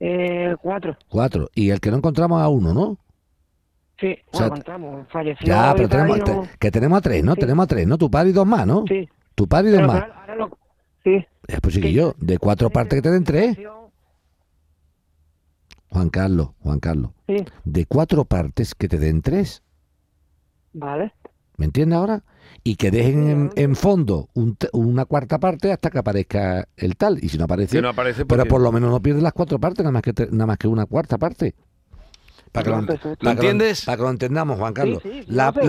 Eh, cuatro. Cuatro. Y el que no encontramos a uno, ¿no? Sí, O sea, contamos. Falleció. Ya, pero tenemos, y no- te- que tenemos a tres, ¿no? Sí. Tenemos a tres, ¿no? Tu padre y dos más, ¿no? Sí. Tu padre y dos Pero más. ahora- ahora lo- sí. Eh, pues sí que yo, de cuatro partes que te den tres. Juan Carlos, Juan Carlos. Sí. De cuatro partes que te den tres. Vale. ¿Me entiendes ahora? Y que dejen en, en fondo un te- una cuarta parte hasta que aparezca el tal. Y si no aparece, Que no aparece pero porque- por lo menos no pierdes las cuatro partes, nada más que, te- nada más que una cuarta parte. Para que, lo, para que ¿Lo entiendes? Para que lo entendamos, Juan Carlos. sí, sí, la, sé,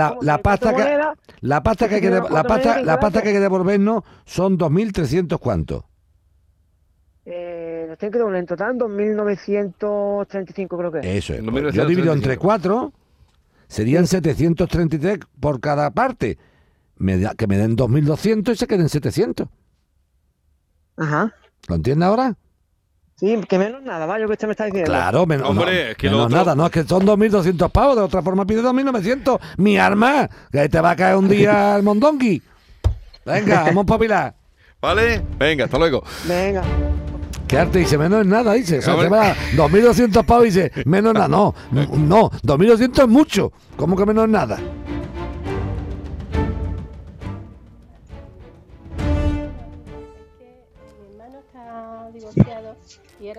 pasta que, monedas, la pasta que hay que, de- la pasta, la pasta que hay que devolvernos son 2.300 cuántos. Eh, nos tiene que dar en total 2.935 creo que es. Eso es. pues, yo divido entre cuatro, serían 733 por cada parte. Me da- que me den 2.200 y se queden 700. Ajá. ¿Lo entiendes ahora? Sí, que menos nada, vaya, que usted me está diciendo. Claro, menos, Hombre, no, es que menos otro- nada, no, es que son 2.200 pavos, de otra forma pide 2.900. Mi arma, que te va a caer un día el mondongi. Venga, vamos para Pilar. ¿Vale? Venga, hasta luego. Venga. ¿Qué arte dice? Menos es nada, dice. O sea, Hombre. te va a 2.200 pavos y dice, menos nada. No, no, 2.200 es mucho. ¿Cómo que menos es nada?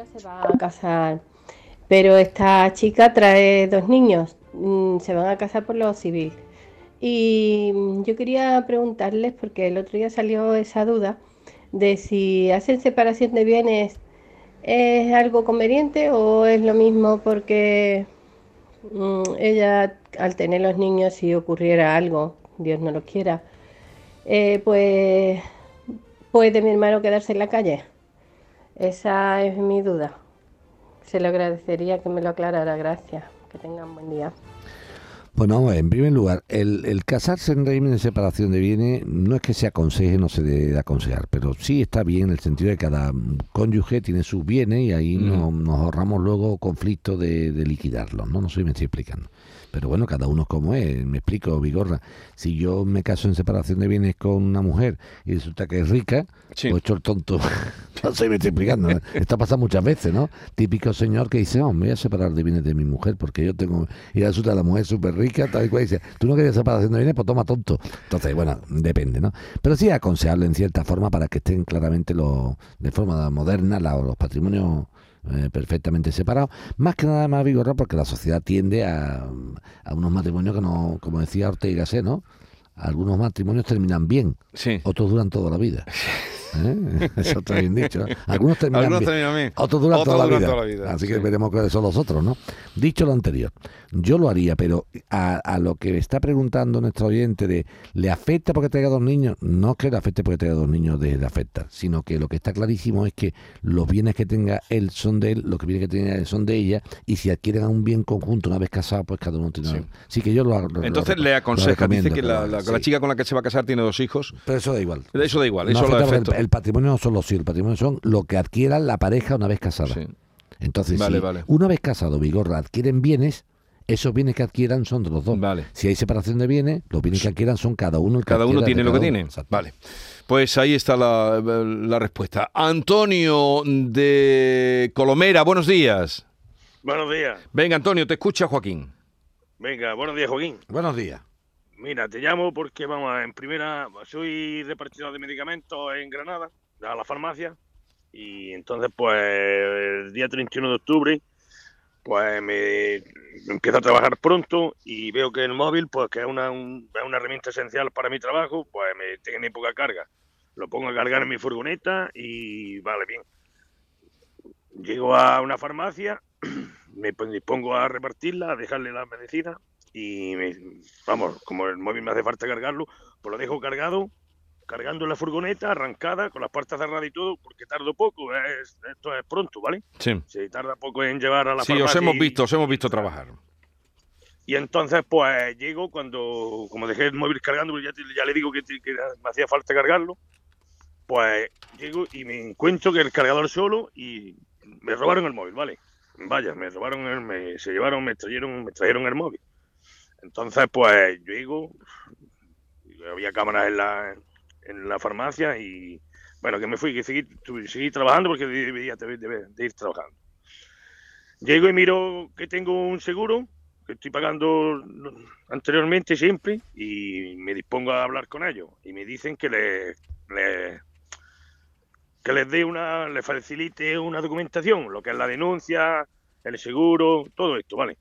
Se va a casar. Pero esta chica trae dos niños, mm, se van a casar por lo civil. Y mm, yo quería preguntarles, porque el otro día salió esa duda, de si hacen separación de bienes es algo conveniente o es lo mismo porque mm, ella al tener los niños si ocurriera algo, Dios no lo quiera, eh, pues puede mi hermano quedarse en la calle. Esa es mi duda. Se lo agradecería que me lo aclarara. Gracias. Que tengan buen día. Bueno, vamos a ver, en primer lugar, el, el casarse en régimen de separación de bienes no es que se aconseje, no se debe de aconsejar, pero sí está bien en el sentido de que cada cónyuge tiene sus bienes y ahí Mm. no- nos ahorramos luego conflictos de, de liquidarlos, ¿no? No sé si me estoy explicando. Pero bueno, cada uno es como es, me explico, Vigorra. Si yo me caso en separación de bienes con una mujer y resulta que es rica, pues hecho el tonto. no sé si me estoy explicando. ¿no? Esto pasa muchas veces, ¿no? Típico señor que dice, oh, me voy a separar de bienes de mi mujer porque yo tengo... Y resulta la mujer súper rica, tal y cual, y dice, tú no querías separación de bienes, pues toma tonto. Entonces, bueno, depende, ¿no? Pero sí aconsejable en cierta forma para que estén claramente los, de forma moderna los patrimonios eh, perfectamente separados. Más que nada más vigorra porque la sociedad tiende a, a unos matrimonios que no, como decía Ortega y Gasset, ¿no? Algunos matrimonios terminan bien, otros duran toda la vida. ¿Eh? Eso está bien dicho. ¿no? Algunos terminan Algunos bien, terminan bien, otros duran, otros toda, la duran vida. toda la vida, Así que sí. veremos cuáles son los otros, ¿no? Dicho lo anterior, yo lo haría, pero a, a lo que está preguntando nuestro oyente de ¿le afecta porque tenga dos niños? No es que le afecte porque tenga dos niños de, de afectar, sino que lo que está clarísimo es que los bienes que tenga él son de él, los que bienes que tenga él son de ella, y si adquieren un bien conjunto una vez casado, pues cada uno tiene. Sí, que yo lo, lo- Entonces lo le aconseja, dice que la, haga, la- sí. la chica con la que se va a casar tiene dos hijos. Pero eso da igual. Eso da igual, No eso lo afecta afecta. el, el patrimonio no son los hijos, el patrimonio son lo que adquieran la pareja una vez casada. Entonces, Vale, si vale. una vez casado, Vigorra, adquieren bienes, esos bienes que adquieran son de los dos. Si hay separación de bienes, los bienes que adquieran son cada uno el que Cada uno tiene lo que tiene. Vale. Pues ahí está la, la respuesta. Antonio de Colomera, buenos días. Buenos días. Venga, Antonio, te escucha Joaquín. Venga, buenos días, Joaquín. Buenos días. Mira, te llamo porque, vamos, en primera, soy repartidor de medicamentos en Granada, a la farmacia, y entonces, pues, el día 31 de octubre, pues me empiezo a trabajar pronto y veo que el móvil, pues, que es una, herramienta esencial para mi trabajo, pues me tiene poca carga. Lo pongo a cargar en mi furgoneta y vale bien. Llego a una farmacia, me pon- dispongo a repartirla, a dejarle la medicina y me- vamos, como el móvil me hace falta cargarlo, pues lo dejo cargado, cargando en la furgoneta, arrancada, con las puertas cerradas y todo, porque tardo poco, es- esto es pronto, ¿vale? Sí. Se tarda poco en llevar a la Sí, os hemos y- visto, os hemos visto trabajar. Y entonces, pues llego cuando, como dejé el móvil cargando, ya, ya le digo que, me hacía falta cargarlo, pues llego y me encuentro que el cargador solo y me robaron el móvil, ¿vale? Vaya, me robaron, el, me, se llevaron, me trajeron, me trajeron el móvil. Entonces, pues yo llego, había cámaras en la, en la farmacia y, bueno, que me fui, que seguí, seguí trabajando porque debía de, de- de ir trabajando. Llego y miro que tengo un seguro que estoy pagando anteriormente siempre y me dispongo a hablar con ellos y me dicen que les, les- que les dé una, les facilite una documentación, lo que es la denuncia, el seguro, todo esto, ¿vale?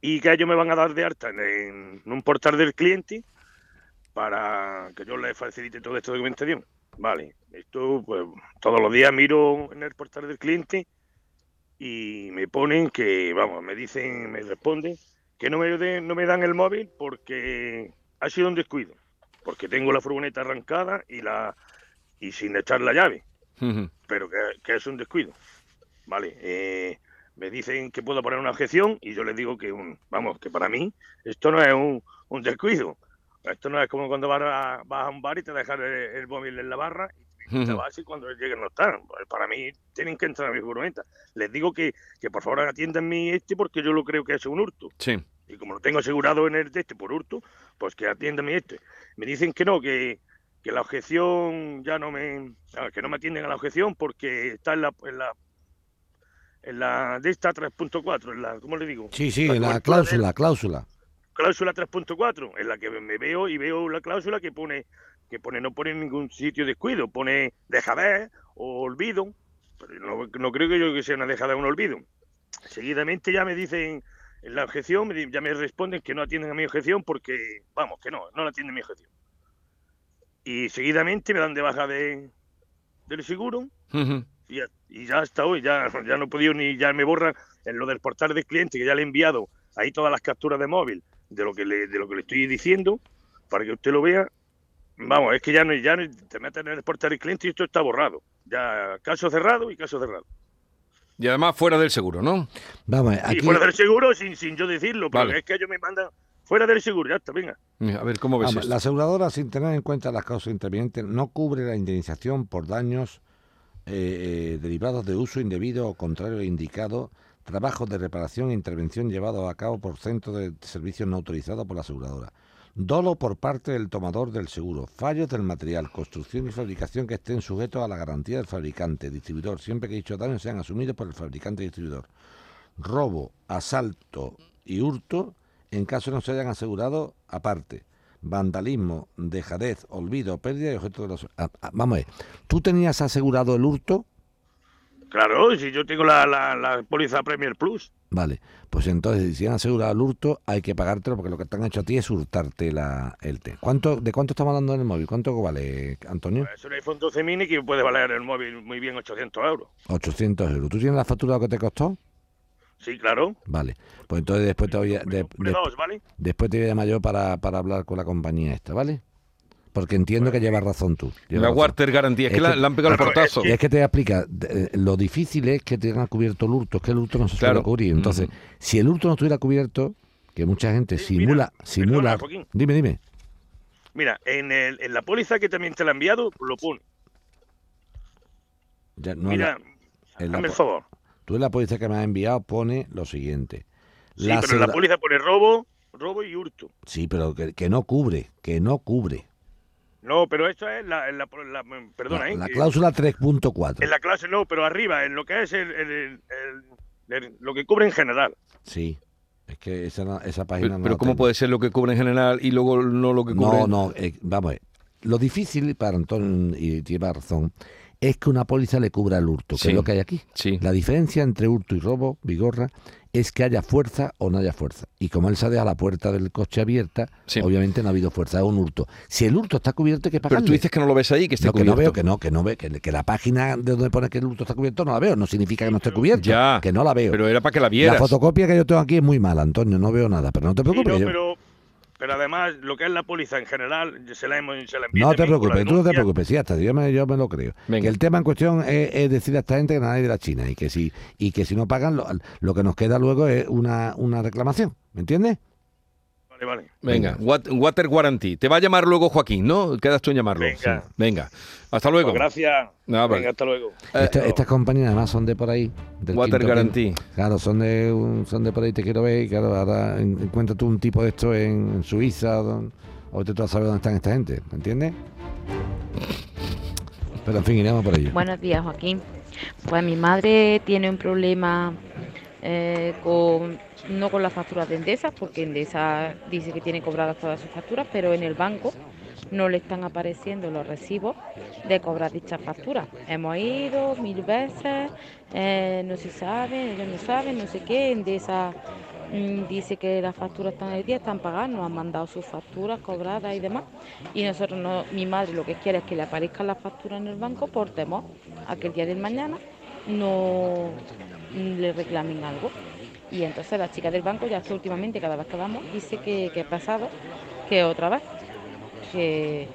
Y que ellos me van a dar de alta en, en un portal del cliente para que yo les facilite toda esta documentación. Vale, esto pues todos los días miro en el portal del cliente y me ponen que, vamos, me dicen, me responden que no me, den- no me dan el móvil porque ha sido un descuido, porque tengo la furgoneta arrancada y la y sin echar la llave, pero que, que es un descuido. Vale, eh, me dicen que puedo poner una objeción y yo les digo que, un, vamos, que para mí esto no es un, un descuido. Esto no es como cuando vas a, vas a un bar y te dejan el, el móvil en la barra y te vas y cuando lleguen no están. Pues para mí tienen que entrar a mi furgoneta. Les digo que, que por favor atiendan mi este porque yo lo creo que es un hurto. Sí. Y como lo tengo asegurado en el de este por hurto, pues que atiendan mi este. Me dicen que no, que, que la objeción ya no me... ah, que no me atienden a la objeción porque está en la... En la en la de esta 3.4, en la, ¿cómo le digo? Sí, sí, La la cláusula, cláusula. Cláusula 3.4 en la que me veo y veo la cláusula que pone que pone no pone en ningún sitio descuido pone dejadez o olvido pero no, no creo que yo que sea una dejadez o un olvido. Seguidamente ya me dicen en la objeción me ya me responden que no atienden a mi objeción porque vamos que no no la atienden a mi objeción. Y seguidamente me dan de baja de del seguro. Y ya, y ya hasta hoy, ya, ya no he podido ni, ya me borran. En lo del portal del cliente, que ya le he enviado ahí todas las capturas de móvil de lo que le, de lo que le estoy diciendo, para que usted lo vea. Vamos, es que ya no, ya no te meten en el portal del cliente y esto está borrado. Ya caso cerrado y caso cerrado. Y además fuera del seguro, ¿no? Vamos, Y aquí, fuera del seguro sin, sin yo decirlo, pero Vale. es que ellos me mandan fuera del seguro, ya está, venga. A ver, ¿cómo ves vamos, esto? la aseguradora, sin tener en cuenta las causas intervinientes, no cubre la indemnización por daños eh, eh, derivados de uso indebido o contrario indicado, trabajos de reparación e intervención llevados a cabo por centros de servicios no autorizados por la aseguradora. Dolo por parte del tomador del seguro, fallos del material, construcción y fabricación que estén sujetos a la garantía del fabricante, distribuidor, siempre que dichos daños sean asumidos por el fabricante y distribuidor. Robo, asalto y hurto, en caso no se hayan asegurado, aparte. Vandalismo, dejadez, olvido, pérdida de objetos de los... Ah, ah, vamos a ver, ¿tú tenías asegurado el hurto? Claro, si yo tengo la, la, la póliza Premier Plus. Vale, pues entonces si han asegurado el hurto hay que pagártelo porque lo que te han hecho a ti es hurtarte la, el té. ¿Cuánto, ¿De cuánto estamos hablando en el móvil? ¿Cuánto vale, Antonio? Es un iPhone 12 mini que puede valer el móvil muy bien 800 euros. 800 euros. ¿Tú tienes la factura que te costó? Sí, claro. Vale, pues entonces después te voy a, de- Compré de- dos, ¿vale? después te voy a llamar yo para, para hablar con la compañía esta, ¿vale? Porque entiendo que llevas razón tú. llevas La razón. Warter Garantía, es que la- le han pegado el portazo. Es que te voy a explicar, de- eh, lo difícil es que tengan cubierto el hurto, es que el hurto no se Claro. suele cubrir. Entonces, Ujú. si el hurto no estuviera cubierto, que mucha gente simula, simula... Dime, dime. Mira, en, el, en la póliza que también te la he enviado, lo pone. Ya, no, Mira, la hazme el favor. Tú en la póliza que me has enviado pone lo siguiente. Sí, pero en la póliza pone robo, robo y hurto. Sí, pero que, que no cubre, que no cubre. No, pero eso es la, en la, la- perdona, ¿eh? la cláusula 3.4. En la clase no, pero arriba, en lo que es el, el- el- el- el- lo que cubre en general. Sí. Es que esa, no- esa página Pero, no pero ¿cómo tengo. puede ser lo que cubre en general y luego no lo que cubre? No, no, eh, vamos a ver. Lo difícil para Antonio, y lleva razón, es que una póliza le cubra el hurto, que Sí, es lo que hay aquí. La diferencia entre hurto y robo, Vigorra, es que haya fuerza o no haya fuerza. Y como él se ha dejado la puerta del coche abierta, obviamente no ha habido fuerza, es un hurto. Si el hurto está cubierto, hay que pagarle. Pero tú dices que no lo ves ahí, que esté no, que no cubierto. veo, que no, que no ve, que, que la página de donde pone que el hurto está cubierto no la veo, no significa que no esté cubierto, Ya, que no la veo. Pero era para que la vieras. La fotocopia que yo tengo aquí es muy mala, Antonio, no veo nada, pero no te Sí, preocupes. no, que yo- pero, pero además, lo que es la póliza en general, se la, hemos, se la No te preocupes, tú no te preocupes, sí, hasta yo me, yo me lo creo. Que el tema en cuestión es, es decir a esta gente que nada hay de la China y que si y que si no pagan, lo, lo que nos queda luego es una, una reclamación, ¿me entiendes? Vale, vale. Venga, wat- Water Guarantee. Te va a llamar luego Joaquín, ¿no? Quedas tú en llamarlo. Venga. Sí. Venga. Hasta luego. Pues gracias. Vale. Venga, hasta luego. Esta- estas compañías además son de por ahí. del Water Guarantee. pin. Claro, son de, un- son de por ahí, te quiero ver. Y claro, ahora en- encuentras tú un tipo de esto en, en Suiza. don- o te tú a saber dónde están esta gente. ¿Me entiendes? Pero en fin, iremos por ello. Buenos días, Joaquín. Pues mi madre tiene un problema eh, con no con las facturas de Endesa, porque Endesa dice que tiene cobradas todas sus facturas, pero en el banco no le están apareciendo los recibos de cobrar dichas facturas. Hemos ido mil veces, eh, no se sabe, ellos no saben, no sé qué. Endesa mm, dice que las facturas están al día, están pagadas, nos han mandado sus facturas cobradas y demás. Y nosotros, no, mi madre lo que quiere es que le aparezcan las facturas en el banco por temor a que el día del mañana no mm, le reclamen algo. Y entonces la chica del banco, ya que últimamente cada vez que vamos, dice que, que ha pasado, que otra vez, que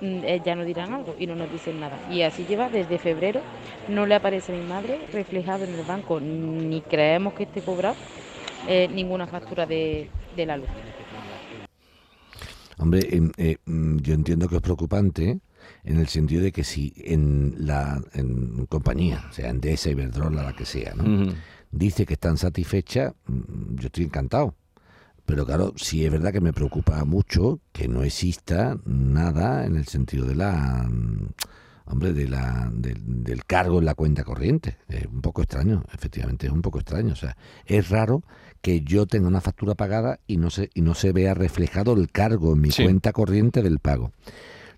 mm, eh, ya no dirán algo y no nos dicen nada. Y así lleva desde febrero, no le aparece a mi madre reflejado en el banco, ni creemos que esté cobrado eh, ninguna factura de, de la luz. Hombre, em, eh, mm, yo entiendo que es preocupante en el sentido de que si en la en compañía, sea Endesa, Iberdrola, la que sea, ¿no? Dice que están satisfechas, mm, yo estoy encantado. Pero claro, sí es verdad que me preocupa mucho que no exista nada en el sentido de la mm, hombre de la del, del cargo en la cuenta corriente. Es un poco extraño, efectivamente es un poco extraño. O sea, es raro que yo tenga una factura pagada y no se y no se vea reflejado el cargo en mi Sí. cuenta corriente del pago.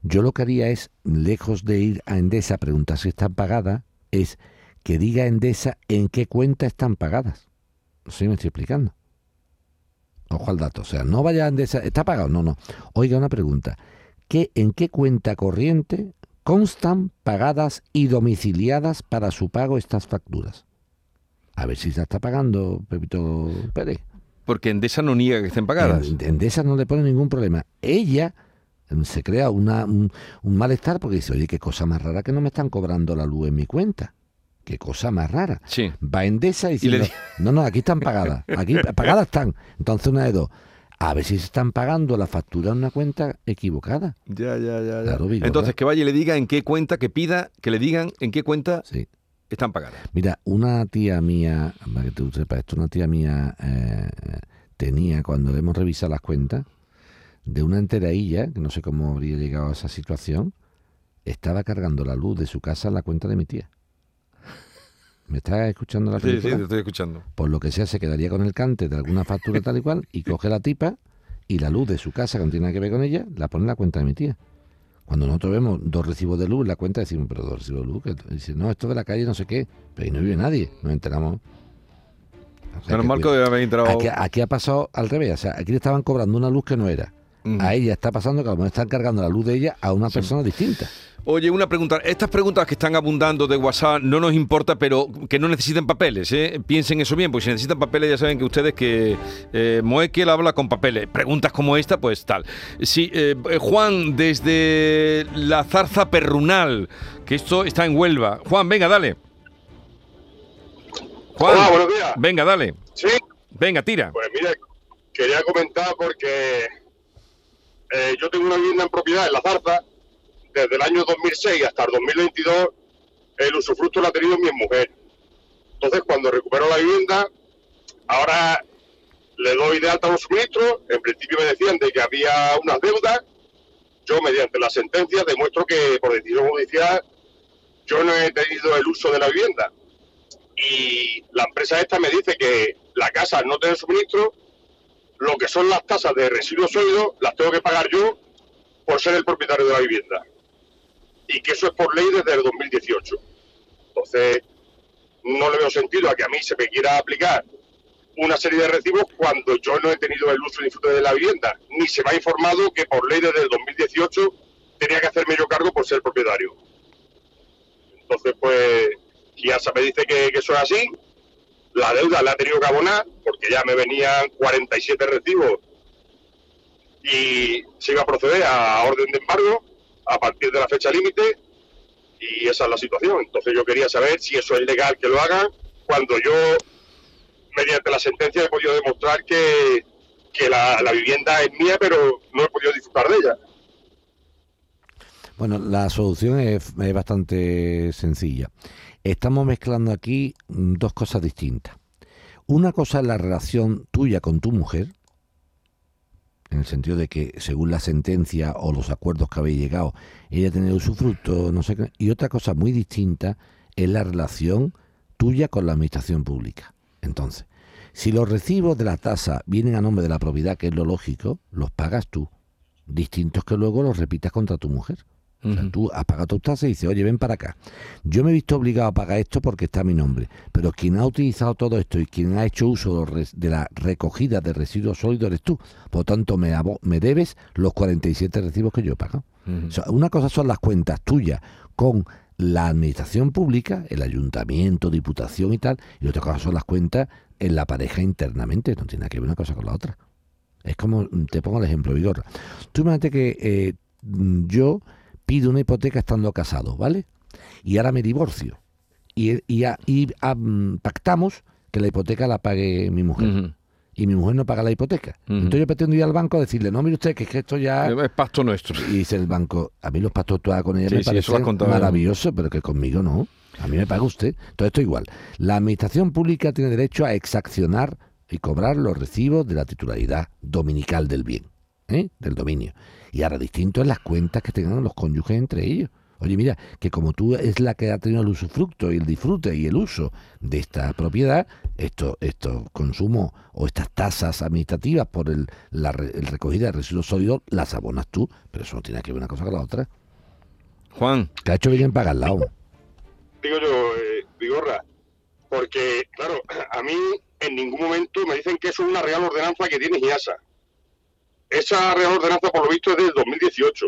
Yo lo que haría es, lejos de ir a Endesa a preguntar si están pagadas, es que diga Endesa en qué cuenta están pagadas. No sé si me estoy explicando. Ojo al dato. O sea, no vaya a Endesa, ¿está pagado? No, no. Oiga, una pregunta. ¿Qué, ¿En qué cuenta corriente constan pagadas y domiciliadas para su pago estas facturas? A ver si se está pagando, Pepito Pérez. Porque Endesa no niega que estén pagadas. En- Endesa no le pone ningún problema. Ella mm, se crea una, un, un malestar porque dice, oye, qué cosa más rara que no me están cobrando la luz en mi cuenta. Qué cosa más rara. Sí. Va Endesa y le dice, no, no, aquí están pagadas. Aquí pagadas están. Entonces una de dos. A ver si se están pagando la factura en una cuenta equivocada. Ya, ya, ya. ya. Claro, Vigorra. Entonces que vaya y le diga en qué cuenta, que pida, que le digan en qué cuenta están pagadas. Mira, una tía mía, para que tú sepas esto, una tía mía eh, tenía, cuando hemos revisado las cuentas, de una enterailla, que no sé cómo habría llegado a esa situación, estaba cargando la luz de su casa en la cuenta de mi tía. ¿Me estás escuchando la Sí, sí, película? te estoy escuchando. Por lo que sea, se quedaría con el cante de alguna factura tal y cual, y coge la tipa y la luz de su casa, que no tiene nada que ver con ella, la pone en la cuenta de mi tía. Cuando nosotros vemos dos recibos de luz en la cuenta, decimos, pero dos recibos de luz, que dice, no, esto de la calle no sé qué, pero ahí no vive nadie, nos enteramos. O sea, Menos que mal que cuida- debe haber entrado- Aquí, aquí ha pasado al revés, o sea, aquí le estaban cobrando una luz que no era. A ella está pasando que a lo mejor están cargando la luz de ella a una persona distinta. Oye, una pregunta. Estas preguntas que están abundando de WhatsApp no nos importa, pero que no necesiten papeles. ¿eh? Piensen eso bien, porque si necesitan papeles ya saben que ustedes que eh, Moekel habla con papeles. Preguntas como esta, pues tal. Sí, eh, eh, Juan, desde la zarza perrunal, que esto está en Huelva. Juan, venga, dale. Juan, Hola, buenos días. Venga, dale. Sí. Venga, tira. Pues mira, quería comentar porque eh, yo tengo una vivienda en propiedad en La Zarza desde el año 2006 hasta el 2022. El usufructo lo ha tenido mi mujer. Entonces, cuando recupero la vivienda, ahora le doy de alta los suministros. En principio me decían de que había unas deudas. Yo, mediante la sentencia, demuestro que por decisión judicial yo no he tenido el uso de la vivienda y la empresa esta me dice que la casa no tiene suministro, lo que son las tasas de residuos sólidos las tengo que pagar yo por ser el propietario de la vivienda. Y que eso es por ley desde el 2018. Entonces, no le veo sentido a que a mí se me quiera aplicar una serie de recibos cuando yo no he tenido el uso y disfrute de la vivienda, ni se me ha informado que por ley desde el 2018 tenía que hacerme yo cargo por ser propietario. Entonces, pues, Kiasa me dice que, que eso es así. La deuda la he tenido que abonar porque ya me venían 47 recibos y se iba a proceder a orden de embargo a partir de la fecha límite y esa es la situación. Entonces yo quería saber si eso es legal que lo hagan cuando yo, mediante la sentencia, he podido demostrar que, que la, la vivienda es mía, pero no he podido disfrutar de ella. Bueno, la solución es, es bastante sencilla. Estamos mezclando aquí dos cosas distintas. Una cosa es la relación tuya con tu mujer, en el sentido de que según la sentencia o los acuerdos que habéis llegado, ella tiene usufructo, no sé qué. Y otra cosa muy distinta es la relación tuya con la administración pública. Entonces, si los recibos de la tasa vienen a nombre de la propiedad, que es lo lógico, los pagas tú. Distintos que luego los repitas contra tu mujer. O sea, tú has pagado tus tasas y dices, oye, ven para acá. Yo me he visto obligado a pagar esto porque está mi nombre, pero quien ha utilizado todo esto y quien ha hecho uso de la recogida de residuos sólidos eres tú. Por lo tanto, me, me debes los 47 recibos que yo he pagado. O sea, una cosa son las cuentas tuyas con la administración pública, el ayuntamiento, diputación y tal, y otra cosa son las cuentas en la pareja internamente. No tiene nada que ver una cosa con la otra. Es como, te pongo el ejemplo, Vigor. Tú imagínate que eh, yo pido una hipoteca estando casado, ¿vale? Y ahora me divorcio. Y, y, a- y, ah, mm, pactamos que la hipoteca la pague mi mujer. Y mi mujer no paga la hipoteca. Entonces yo pretendo ir al banco a decirle, no, mire usted, que es que esto ya... Es pacto nuestro. Y dice el banco, a mí los pactos tú con ella Sí, me sí, eso lo has parece contado. maravilloso, pero que conmigo no. A mí me paga usted. Entonces esto igual. La administración pública tiene derecho a exaccionar y cobrar los recibos de la titularidad dominical del bien, ¿eh? del dominio. Y ahora distinto es las cuentas que tengan los cónyuges entre ellos. Oye, mira, que como tú es la que ha tenido el usufructo y el disfrute y el uso de esta propiedad, esto, estos consumos o estas tasas administrativas por el, la re- el recogida de residuos sólidos las abonas tú, pero eso no tiene que ver una cosa con la otra. Juan. Que ha hecho bien en pagarla. hombre. digo yo, eh, Vigorra, porque, claro, a mí en ningún momento me dicen que eso es una real ordenanza que tiene GIASA. Esa real ordenanza, por lo visto, es del 2018.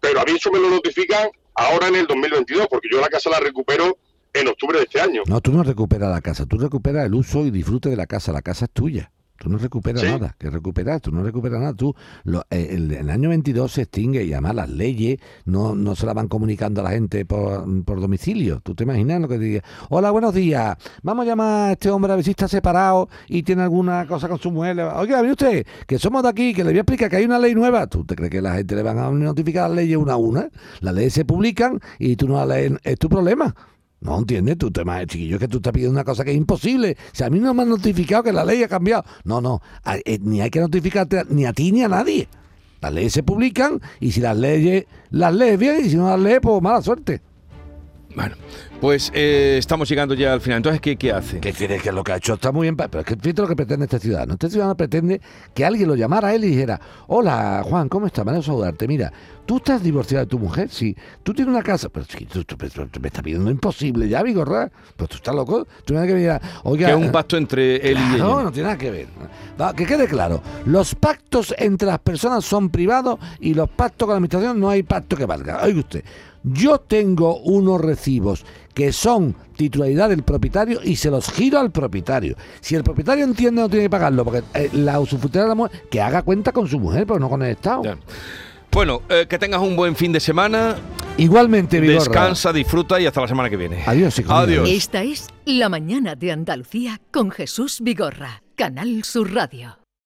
Pero a mí eso me lo notifican ahora en el 2022, porque yo la casa la recupero en octubre de este año. No, tú no recuperas la casa, tú recuperas el uso y disfrute de la casa, la casa es tuya. Tú no recuperas Sí. nada, que recuperas, tú no recuperas nada. Tú, lo- eh, el, el año 22 se extingue y además las leyes no, no se la van comunicando a la gente por, por domicilio. ¿Tú te imaginas lo que diga? Hola, buenos días. Vamos a llamar a este hombre a ver si está separado y tiene alguna cosa con su mujer. Oiga, mire usted, que somos de aquí, que le voy a explicar que hay una ley nueva. ¿Tú te crees que la gente le van a notificar las leyes una a una? Las leyes se publican y tú no las lees, es tu problema. No entiendes, tú te más chiquillo que tú estás pidiendo una cosa que es imposible. Si a mí no me han notificado que la ley ha cambiado. No, no, eh, ni hay que notificarte ni a ti ni a nadie. Las leyes se publican y si las leyes las lees bien y si no las lees, pues mala suerte. Bueno, pues eh, estamos llegando ya al final. Entonces, ¿qué, qué hace? ¿Qué quiere que lo que ha hecho está muy bien? Pero es que fíjate lo que pretende este ciudadano. Este ciudadano pretende que alguien lo llamara a él y dijera, hola Juan, ¿cómo estás? Me alegro de saludarte. Mira, tú estás divorciado de tu mujer, sí. Tú tienes una casa, pero sí, tú, tú- tú- tú me estás pidiendo imposible ya, Vigorra. Pues tú estás loco. Tú me que oiga... Que es un pacto entre él y ella. No, no tiene nada que ver. Que quede claro, los pactos entre las personas son privados y los pactos con la administración no hay pacto que valga. Oiga usted, yo tengo unos recibos que son titularidad del propietario y se los giro al propietario. Si el propietario entiende no tiene que pagarlo porque eh, la usufructuaria de la mujer, que haga cuenta con su mujer, pero no con el Estado. Bueno, eh, que tengas un buen fin de semana. Igualmente, Vigorra. Descansa, disfruta y hasta la semana que viene. Adiós, hijo mío. Adiós. Esta es La Mañana de Andalucía con Jesús Vigorra, Canal Sur Radio.